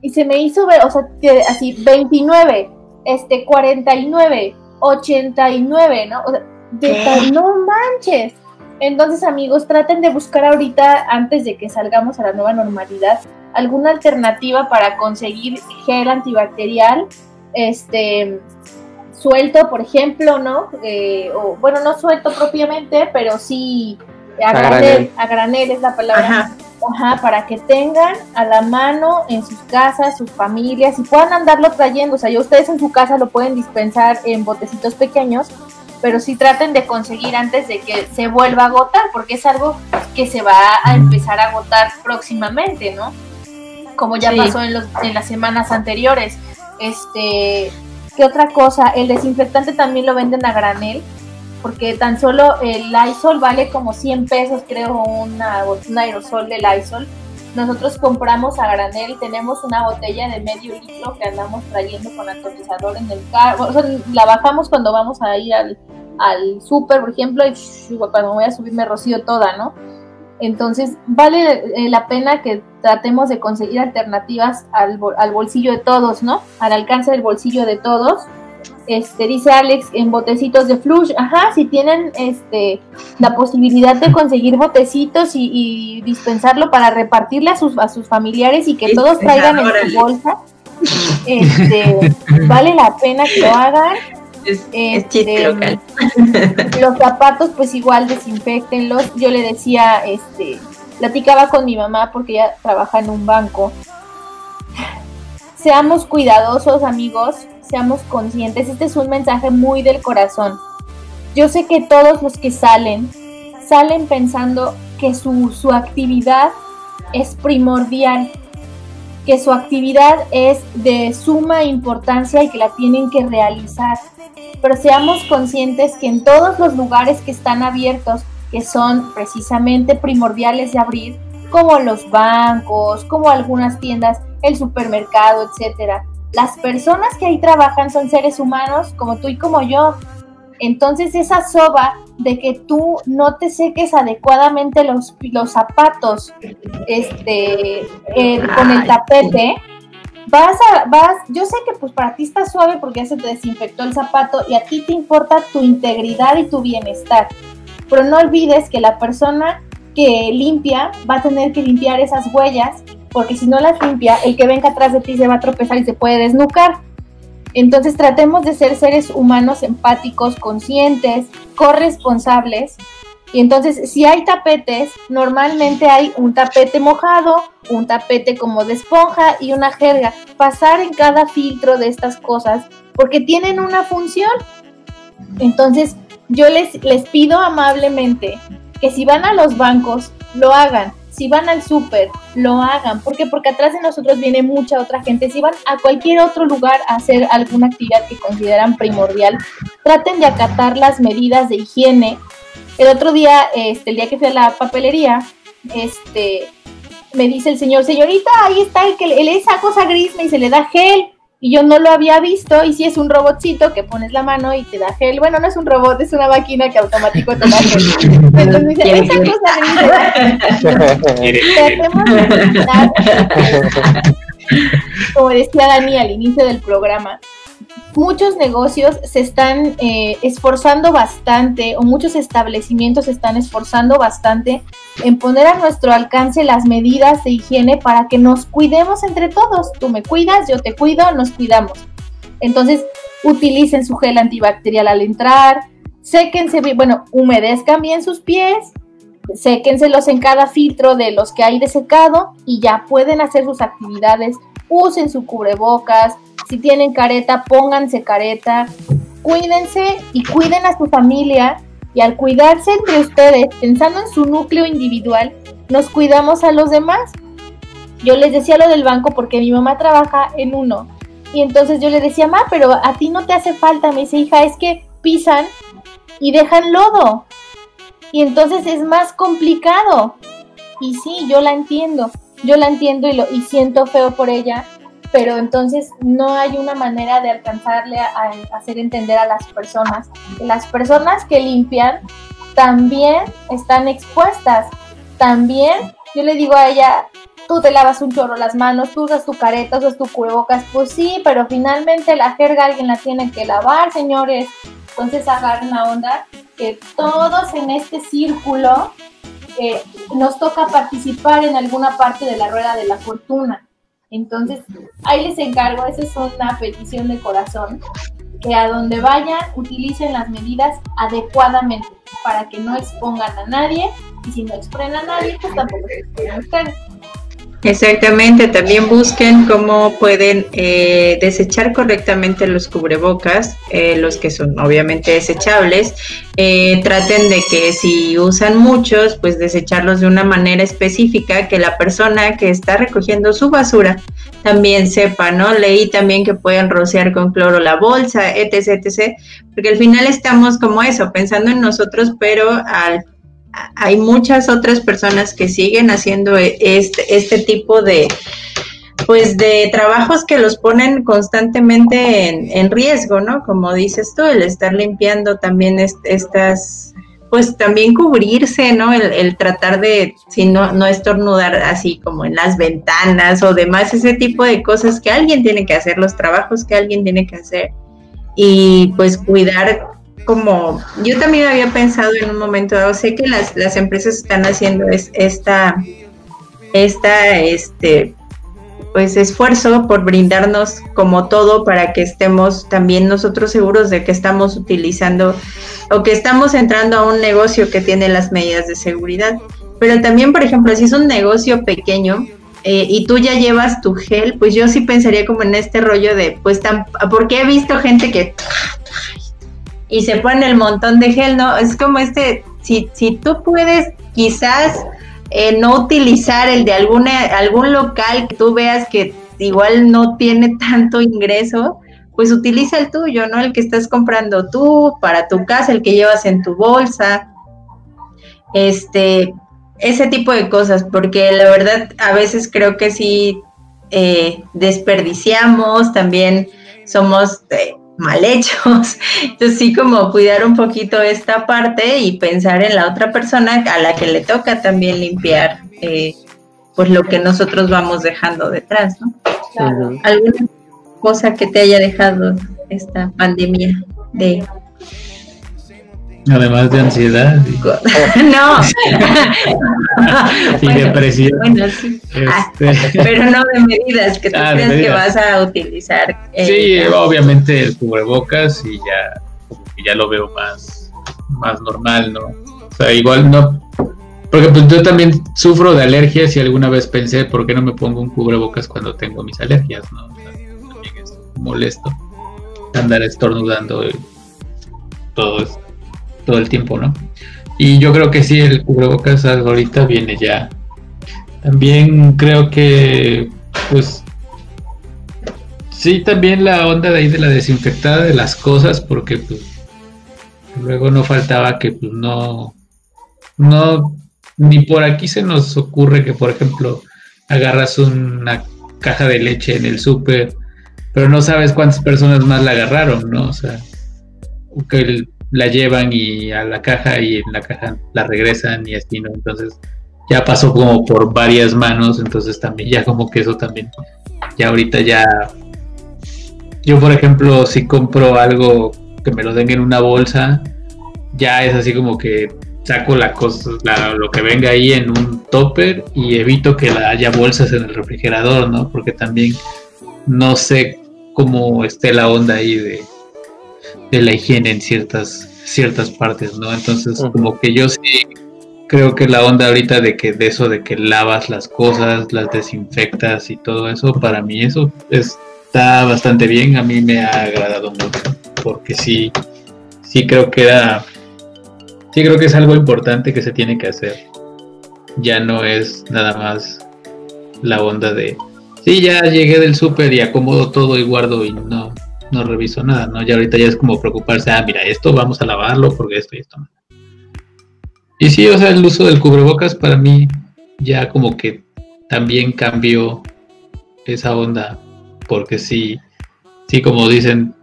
y se me hizo, o sea, así, 29, este, 49, 89, ¿no? O sea, de, no manches. Entonces, amigos, traten de buscar ahorita, antes de que salgamos a la nueva normalidad, alguna alternativa para conseguir gel antibacterial, este, suelto, por ejemplo, ¿no? Eh, o, bueno, no suelto propiamente, pero sí a, granel, a granel es la palabra. Ajá. para que tengan a la mano en sus casas, sus familias, y puedan andarlo trayendo. O sea, ya ustedes en su casa lo pueden dispensar en botecitos pequeños, pero sí traten de conseguir antes de que se vuelva a agotar, porque es algo que se va a empezar a agotar próximamente, ¿no? Como ya pasó en, los, en las semanas anteriores. Este, ¿qué otra cosa? El desinfectante también lo venden a granel porque tan solo el Lysol vale como 100 pesos, creo, una, un aerosol de Lysol. Nosotros compramos a granel, tenemos una botella de medio litro que andamos trayendo con atomizador en el carro. O sea, la bajamos cuando vamos a ir al, al súper, por ejemplo, y cuando voy a subir me rocío toda, ¿no? Entonces, vale eh, la pena que tratemos de conseguir alternativas al, al bolsillo de todos, ¿no? Al alcance del bolsillo de todos este, dice Alex, en botecitos de flush. Ajá, si tienen este, la posibilidad de conseguir botecitos y, dispensarlo para repartirle a sus, a sus familiares y que todos traigan en su bolsa, este, vale la pena que lo hagan. Este, *laughs* los zapatos, pues igual desinfectenlos. Yo le decía, este, platicaba con mi mamá porque ella trabaja en un banco. Seamos cuidadosos, amigos seamos conscientes. Este es un mensaje muy del corazón. Yo sé que todos los que salen, salen pensando que su, su actividad es primordial, que su actividad es de suma importancia y que la tienen que realizar. Pero seamos conscientes que en todos los lugares que están abiertos, que son precisamente primordiales de abrir, como los bancos, como algunas tiendas, el supermercado, etcétera, las personas que ahí trabajan son seres humanos como tú y como yo. Entonces esa soba de que tú no te seques adecuadamente los, los zapatos este, eh, con el tapete, vas a, vas, yo sé que pues para ti está suave porque ya se te desinfectó el zapato y a ti te importa tu integridad y tu bienestar. Pero no olvides que la persona que limpia va a tener que limpiar esas huellas porque si no las limpia, el que venga atrás de ti se va a tropezar y se puede desnucar. Entonces tratemos de ser seres humanos empáticos, conscientes, corresponsables. Y entonces si hay tapetes, normalmente hay un tapete mojado, un tapete como de esponja y una jerga. Pasar en cada filtro de estas cosas porque tienen una función. Entonces yo les, les pido amablemente que si van a los bancos, lo hagan si van al súper, lo hagan. ¿Por? Porque atrás de nosotros viene mucha otra gente. Si van a cualquier otro lugar a hacer alguna actividad que consideran primordial, traten de acatar las medidas de higiene. El otro día, este, el día que fui a la papelería, este, me dice el señor, señorita, ahí está el que esa cosa gris, me dice, le da gel. y yo no lo había visto y si es un robotcito que pones la mano y te da gel. Bueno, no es un robot, es una máquina que automático te da gel. Entonces me dice, esa cosa como *laughs* decía Dani al inicio del programa, muchos negocios se están eh, esforzando bastante o muchos establecimientos se están esforzando bastante en poner a nuestro alcance las medidas de higiene para que nos cuidemos entre todos. Tú me cuidas, yo te cuido, nos cuidamos. Entonces, utilicen su gel antibacterial al entrar, séquense, bueno, humedezcan bien sus pies, séquenselos en cada filtro de los que hay de secado y ya pueden hacer sus actividades. Usen su cubrebocas, si tienen careta, pónganse careta, cuídense y cuiden a su familia y al cuidarse entre ustedes, pensando en su núcleo individual, nos cuidamos a los demás. Yo les decía lo del banco porque mi mamá trabaja en uno. Y entonces yo le decía, ma, pero a ti no te hace falta. Me dice, hija, es que pisan y dejan lodo. Y entonces es más complicado. Y sí, yo la entiendo. Yo la entiendo y, lo, y siento feo por ella pero entonces no hay una manera de alcanzarle a, hacer entender a las personas que las personas que limpian también están expuestas. También yo le digo a ella, tú te lavas un chorro las manos, tú usas tu careta, usas tu cubrebocas, pues sí, pero finalmente la jerga alguien la tiene que lavar, señores. Entonces agarren la onda que todos en este círculo eh, nos toca participar en alguna parte de la rueda de la fortuna. Entonces, ahí les encargo, esa es una petición de corazón, que a donde vayan utilicen las medidas adecuadamente para que no expongan a nadie y si no exponen a nadie, pues tampoco se exponen ustedes. Exactamente, también busquen cómo pueden eh, desechar correctamente los cubrebocas, eh, los que son obviamente desechables. Eh, traten de que si usan muchos, pues desecharlos de una manera específica, que la persona que está recogiendo su basura también sepa, ¿no? Leí también que pueden rociar con cloro la bolsa, etc., etc., porque al final estamos como eso, pensando en nosotros, pero al hay muchas otras personas que siguen haciendo e, este, este tipo de, pues de trabajos que los ponen constantemente en, riesgo, ¿no? Como dices tú, el estar limpiando también estas, pues también cubrirse, ¿no? El, tratar de, si no, no estornudar así como en las ventanas o demás, ese tipo de cosas que alguien tiene que hacer, los trabajos que alguien tiene que hacer y pues cuidar como yo también había pensado en un momento dado, sé que las, las empresas están haciendo es, esta, esta, este, pues esfuerzo por brindarnos como todo para que estemos también nosotros seguros de que estamos utilizando o que estamos entrando a un negocio que tiene las medidas de seguridad. Pero también, por ejemplo, si es un negocio pequeño, eh, y tú ya llevas tu gel, pues yo sí pensaría como en este rollo de, pues, tan, porque he visto gente que y se pone el montón de gel, ¿no? Es como este, si, si tú puedes quizás eh, no utilizar el de alguna, algún local que tú veas que igual no tiene *laughs* tanto ingreso, pues utiliza el tuyo, ¿no? El que estás comprando tú para tu casa, el que llevas en tu bolsa. Este, ese tipo de cosas, porque la verdad a veces creo que sí eh, desperdiciamos, también somos eh, mal hechos. *laughs* Entonces sí como cuidar un poquito esta parte y pensar en la otra persona a la que le toca también limpiar eh, pues lo que nosotros vamos dejando detrás, ¿no? ¿Alguna cosa que te haya dejado esta pandemia de Además de ansiedad. *laughs* no. y depresión. Ah, este. *laughs* pero no de medidas que tú ah, crees que vas a utilizar. Eh, sí, obviamente el cubrebocas y ya, ya lo veo más, más normal, ¿no? O sea, igual no. Porque pues yo también sufro de alergias y alguna vez pensé, ¿por qué no me pongo un cubrebocas cuando tengo mis alergias, no? también es molesto andar estornudando y todo esto todo el tiempo, ¿no? Y yo creo que sí, el cubrebocas ahorita viene ya. También creo que, pues, sí, también la onda de ahí de la desinfectada de las cosas, porque pues, luego no faltaba que, pues, no, no, ni por aquí se nos ocurre que, por ejemplo, agarras una caja de leche en el súper pero no sabes cuántas personas más la agarraron, ¿no? O sea, que la llevan y a la caja y en la caja la regresan y así, ¿no? Entonces ya pasó como por varias manos, entonces también ya como que eso también, ya ahorita ya, yo por ejemplo si compro algo que me lo den en una bolsa, ya es así como que saco la cosa, lo que venga ahí en un topper y evito que haya bolsas en el refrigerador, ¿no? Porque también no sé cómo esté la onda ahí de, de la higiene en ciertas ciertas partes, ¿no? Entonces, como que yo sí creo que la onda ahorita de que de eso de que lavas las cosas, las desinfectas y todo eso, para mí eso está bastante bien, a mí me ha agradado mucho, porque sí sí creo que era sí creo que es algo importante que se tiene que hacer. Ya no es nada más la onda de sí, ya llegué del súper y acomodo todo y guardo y no no reviso nada, ¿no? Ya ahorita ya es como preocuparse, ah, mira, esto vamos a lavarlo porque esto y esto. Y sí, o sea, el uso del cubrebocas para mí ya como que también cambió esa onda, porque sí, sí, como dicen,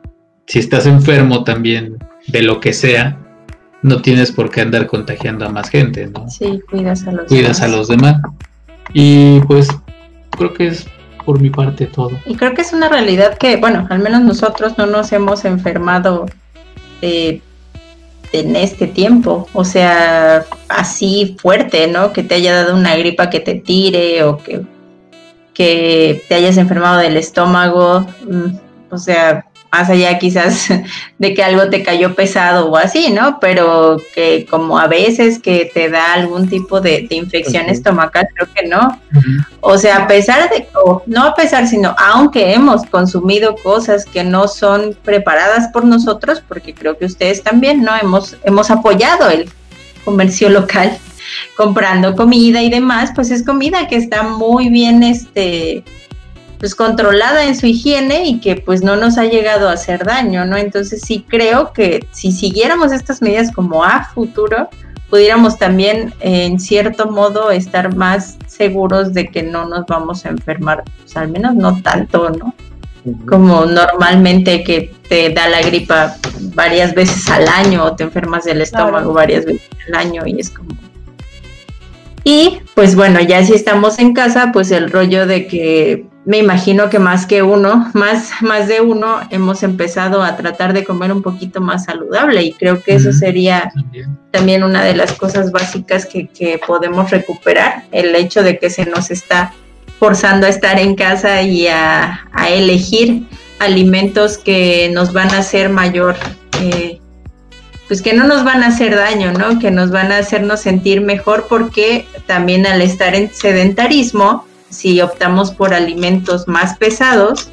si estás enfermo también de lo que sea, no tienes por qué andar contagiando a más gente, ¿no? Sí, cuidas a los cuidas demás. a los demás. Y pues creo que es por mi parte todo. Y creo que es una realidad que, bueno, al menos nosotros no nos hemos enfermado eh, en este tiempo, o sea, así fuerte, ¿no? Que te haya dado una gripa que te tire o que, que te hayas enfermado del estómago, mm, o sea, más allá quizás *laughs* de que algo te cayó pesado o así, ¿no? Pero que como a veces que te da algún tipo de, de infección estomacal, creo que no. O sea, a pesar de, o no a pesar, sino aunque hemos consumido cosas que no son preparadas por nosotros, porque creo que ustedes también, ¿no? Hemos, hemos apoyado el comercio local *laughs* comprando comida y demás, pues es comida que está muy bien, este, pues controlada en su higiene y que pues no nos ha llegado a hacer daño, ¿no? Entonces sí creo que si siguiéramos estas medidas como a futuro, pudiéramos también eh, en cierto modo estar más seguros de que no nos vamos a enfermar, pues al menos no tanto, ¿no? Como normalmente que te da la gripa varias veces al año o te enfermas del estómago Claro. varias veces al año y es como... Y pues bueno, ya si estamos en casa, pues el rollo de que me imagino que más que uno, más, más de uno, hemos empezado a tratar de comer un poquito más saludable y creo que eso sería También. también una de las cosas básicas que, que podemos recuperar, el hecho de que se nos está forzando a estar en casa y a, a elegir alimentos que nos van a hacer mayor, eh, pues que no nos van a hacer daño, ¿no? Que nos van a hacernos sentir mejor porque también al estar en sedentarismo, si optamos por alimentos más pesados,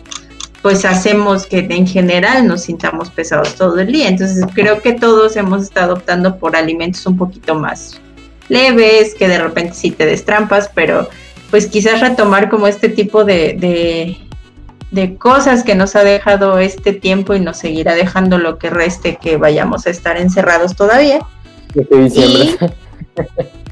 pues hacemos que en general nos sintamos pesados todo el día. Entonces creo que todos hemos estado optando por alimentos un poquito más leves, que de repente sí te destrampas, pero pues quizás retomar como este tipo de, de, de cosas que nos ha dejado este tiempo y nos seguirá dejando lo que reste que vayamos a estar encerrados todavía. Diciembre. *laughs*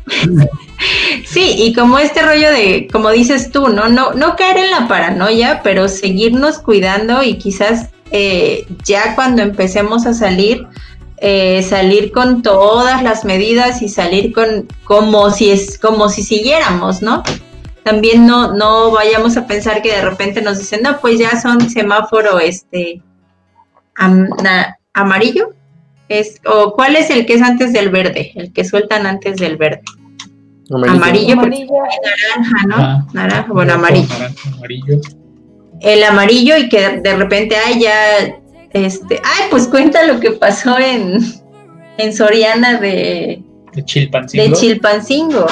Sí, y como este rollo de, como dices tú, ¿no? No, no caer en la paranoia, pero seguirnos cuidando y quizás eh, ya cuando empecemos a salir, eh, salir con todas las medidas y salir con como si es, como si siguiéramos, ¿no? También no, no vayamos a pensar que de repente nos dicen, no, pues ya son semáforo este amarillo. Es, o cuál es el que es antes del verde, el que sueltan antes del verde. Amarillo, Amarillo. naranja, ¿no? Naranja, bueno, amarillo. naranja, amarillo. El amarillo y que de, de repente, ay, ya, este, ay, pues cuenta lo que pasó en, en Soriana de, De Chilpancingo. de Chilpancingo.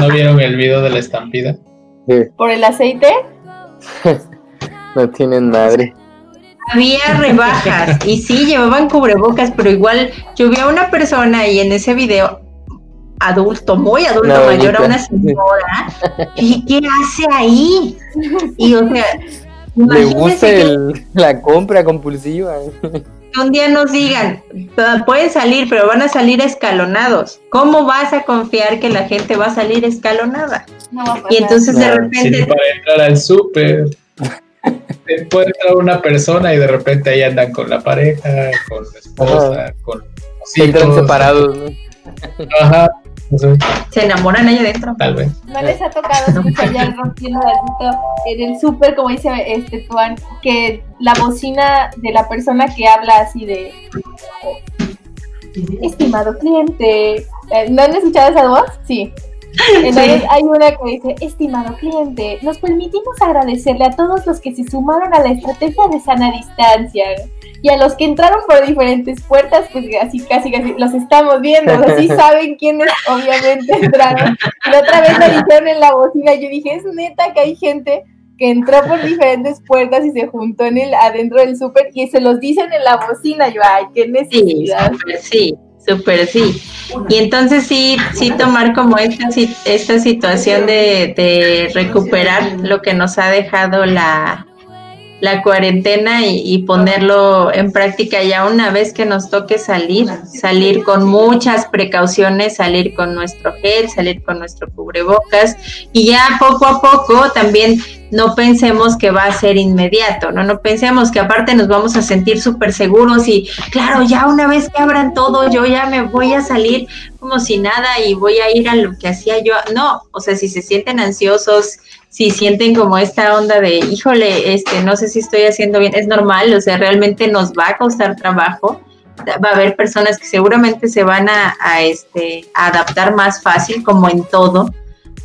¿No vieron el video de la estampida? Sí, ¿Por el aceite? *laughs* no tienen madre. Había *laughs* rebajas y sí, llevaban cubrebocas, pero igual yo vi a una persona y en ese video, adulto, muy adulto, Una mayor a una señora, *laughs* y ¿qué hace ahí? Y o sea, Le gusta el- la compra compulsiva. un día nos digan, "Ah, pueden salir, pero van a salir escalonados. ¿Cómo vas a confiar que la gente va a salir escalonada? No va a pasar. Y entonces de No, repente, Sí, para entrar al súper. Puede entrar una persona y de repente ahí andan con la pareja, con la esposa, con los hijos. separados, Ajá. Se enamoran ahí adentro. Tal vez. ¿No les ha tocado *laughs* escuchar ya rompiendo en el súper, como dice este Tuan, que la bocina de la persona que habla así de estimado cliente. Eh, ¿No han escuchado esa voz? Sí. Entonces hay una que dice, estimado cliente, nos permitimos agradecerle a todos los que se sumaron a la estrategia de sana distancia y a los que entraron por diferentes puertas, pues así casi casi los estamos viendo, así *laughs* saben quiénes obviamente entraron. Y otra vez lo dijeron en la bocina, yo dije, es neta que hay gente que entró por diferentes puertas y se juntó en el adentro del súper y se los dicen en la bocina, yo, ay, qué necesidad. Sí, súper sí. Y entonces sí, sí tomar como esta, esta situación de, de recuperar lo que nos ha dejado la, la cuarentena y, ponerlo en práctica ya una vez que nos toque salir, salir con muchas precauciones, salir con nuestro gel, salir con nuestro cubrebocas y ya poco a poco también no pensemos que va a ser inmediato, no, no pensemos que aparte nos vamos a sentir súper seguros y claro, ya una vez que abran todo, yo ya me voy a salir como si nada y voy a ir a lo que hacía yo. No, o sea, si se sienten ansiosos, si sienten como esta onda de, híjole, este, no sé si estoy haciendo bien, es normal, o sea, realmente nos va a costar trabajo. Va a haber personas que seguramente se van a, este, adaptar más fácil, como en todo,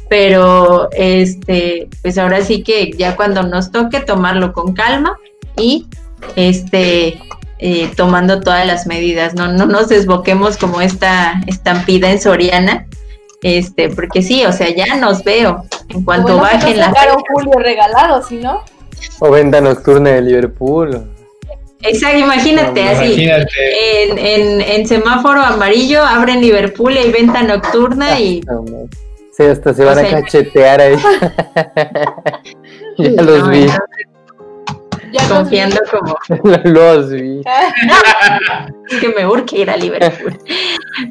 pero este, pues ahora sí que ya cuando nos toque tomarlo con calma y este, eh, tomando todas las medidas, no, no nos desboquemos como esta estampida en Soriana, este, porque sí, o sea, ya nos veo. En cuanto bajen las. Julio regalado, ¿sí no? O venta nocturna de Liverpool. Exacto, imagínate así. En, en, en, semáforo amarillo abren Liverpool y venta nocturna y. Sí, hasta se van a cachetear ahí. *laughs* ya los vi confiando como. *laughs* Los vi. *laughs* que me urge ir a Liverpool.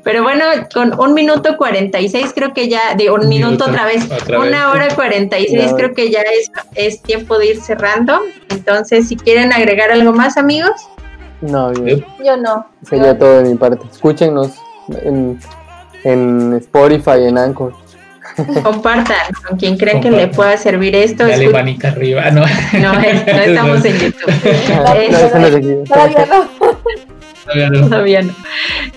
Pero bueno, con un minuto 46 creo que ya, de un, minuto, otra vez, una hora 46 creo que ya es, es tiempo de ir cerrando. Entonces, si quieren agregar algo más, amigos. No, yo, yo no. Sería todo de mi parte. Escúchenos en, en Spotify, en Anchor. Compartan con quien crean que le pueda servir esto. Dale manita arriba, no. No, no *laughs* estamos en YouTube. *laughs* Todavía no. Todavía no.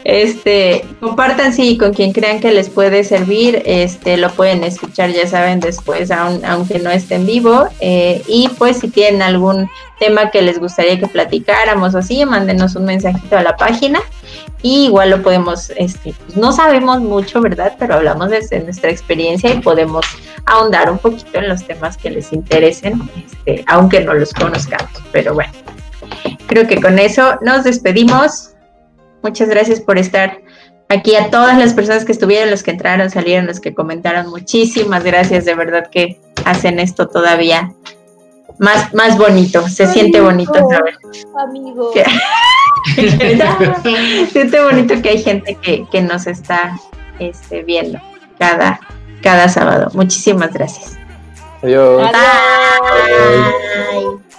Este, compartan sí con quien crean que les puede servir, este, lo pueden escuchar, ya saben, después, aunque no esté en vivo. Eh, y pues si tienen algún tema que les gustaría que platicáramos o así, mándenos un mensajito a la página y igual lo podemos, este, pues, no sabemos mucho, ¿verdad? Pero hablamos desde nuestra experiencia y podemos ahondar un poquito en los temas que les interesen, este, aunque no los conozcamos. Pero bueno, creo que con eso nos despedimos. Muchas gracias por estar aquí a todas las personas que estuvieron, los que entraron, salieron, los que comentaron. Muchísimas gracias, de verdad que hacen esto todavía más, más bonito. Se siente bonito, ¿sabes? Amigo. *laughs* Siente bonito que hay gente que, que nos está este, viendo cada, cada sábado. Muchísimas gracias. Adiós. Bye.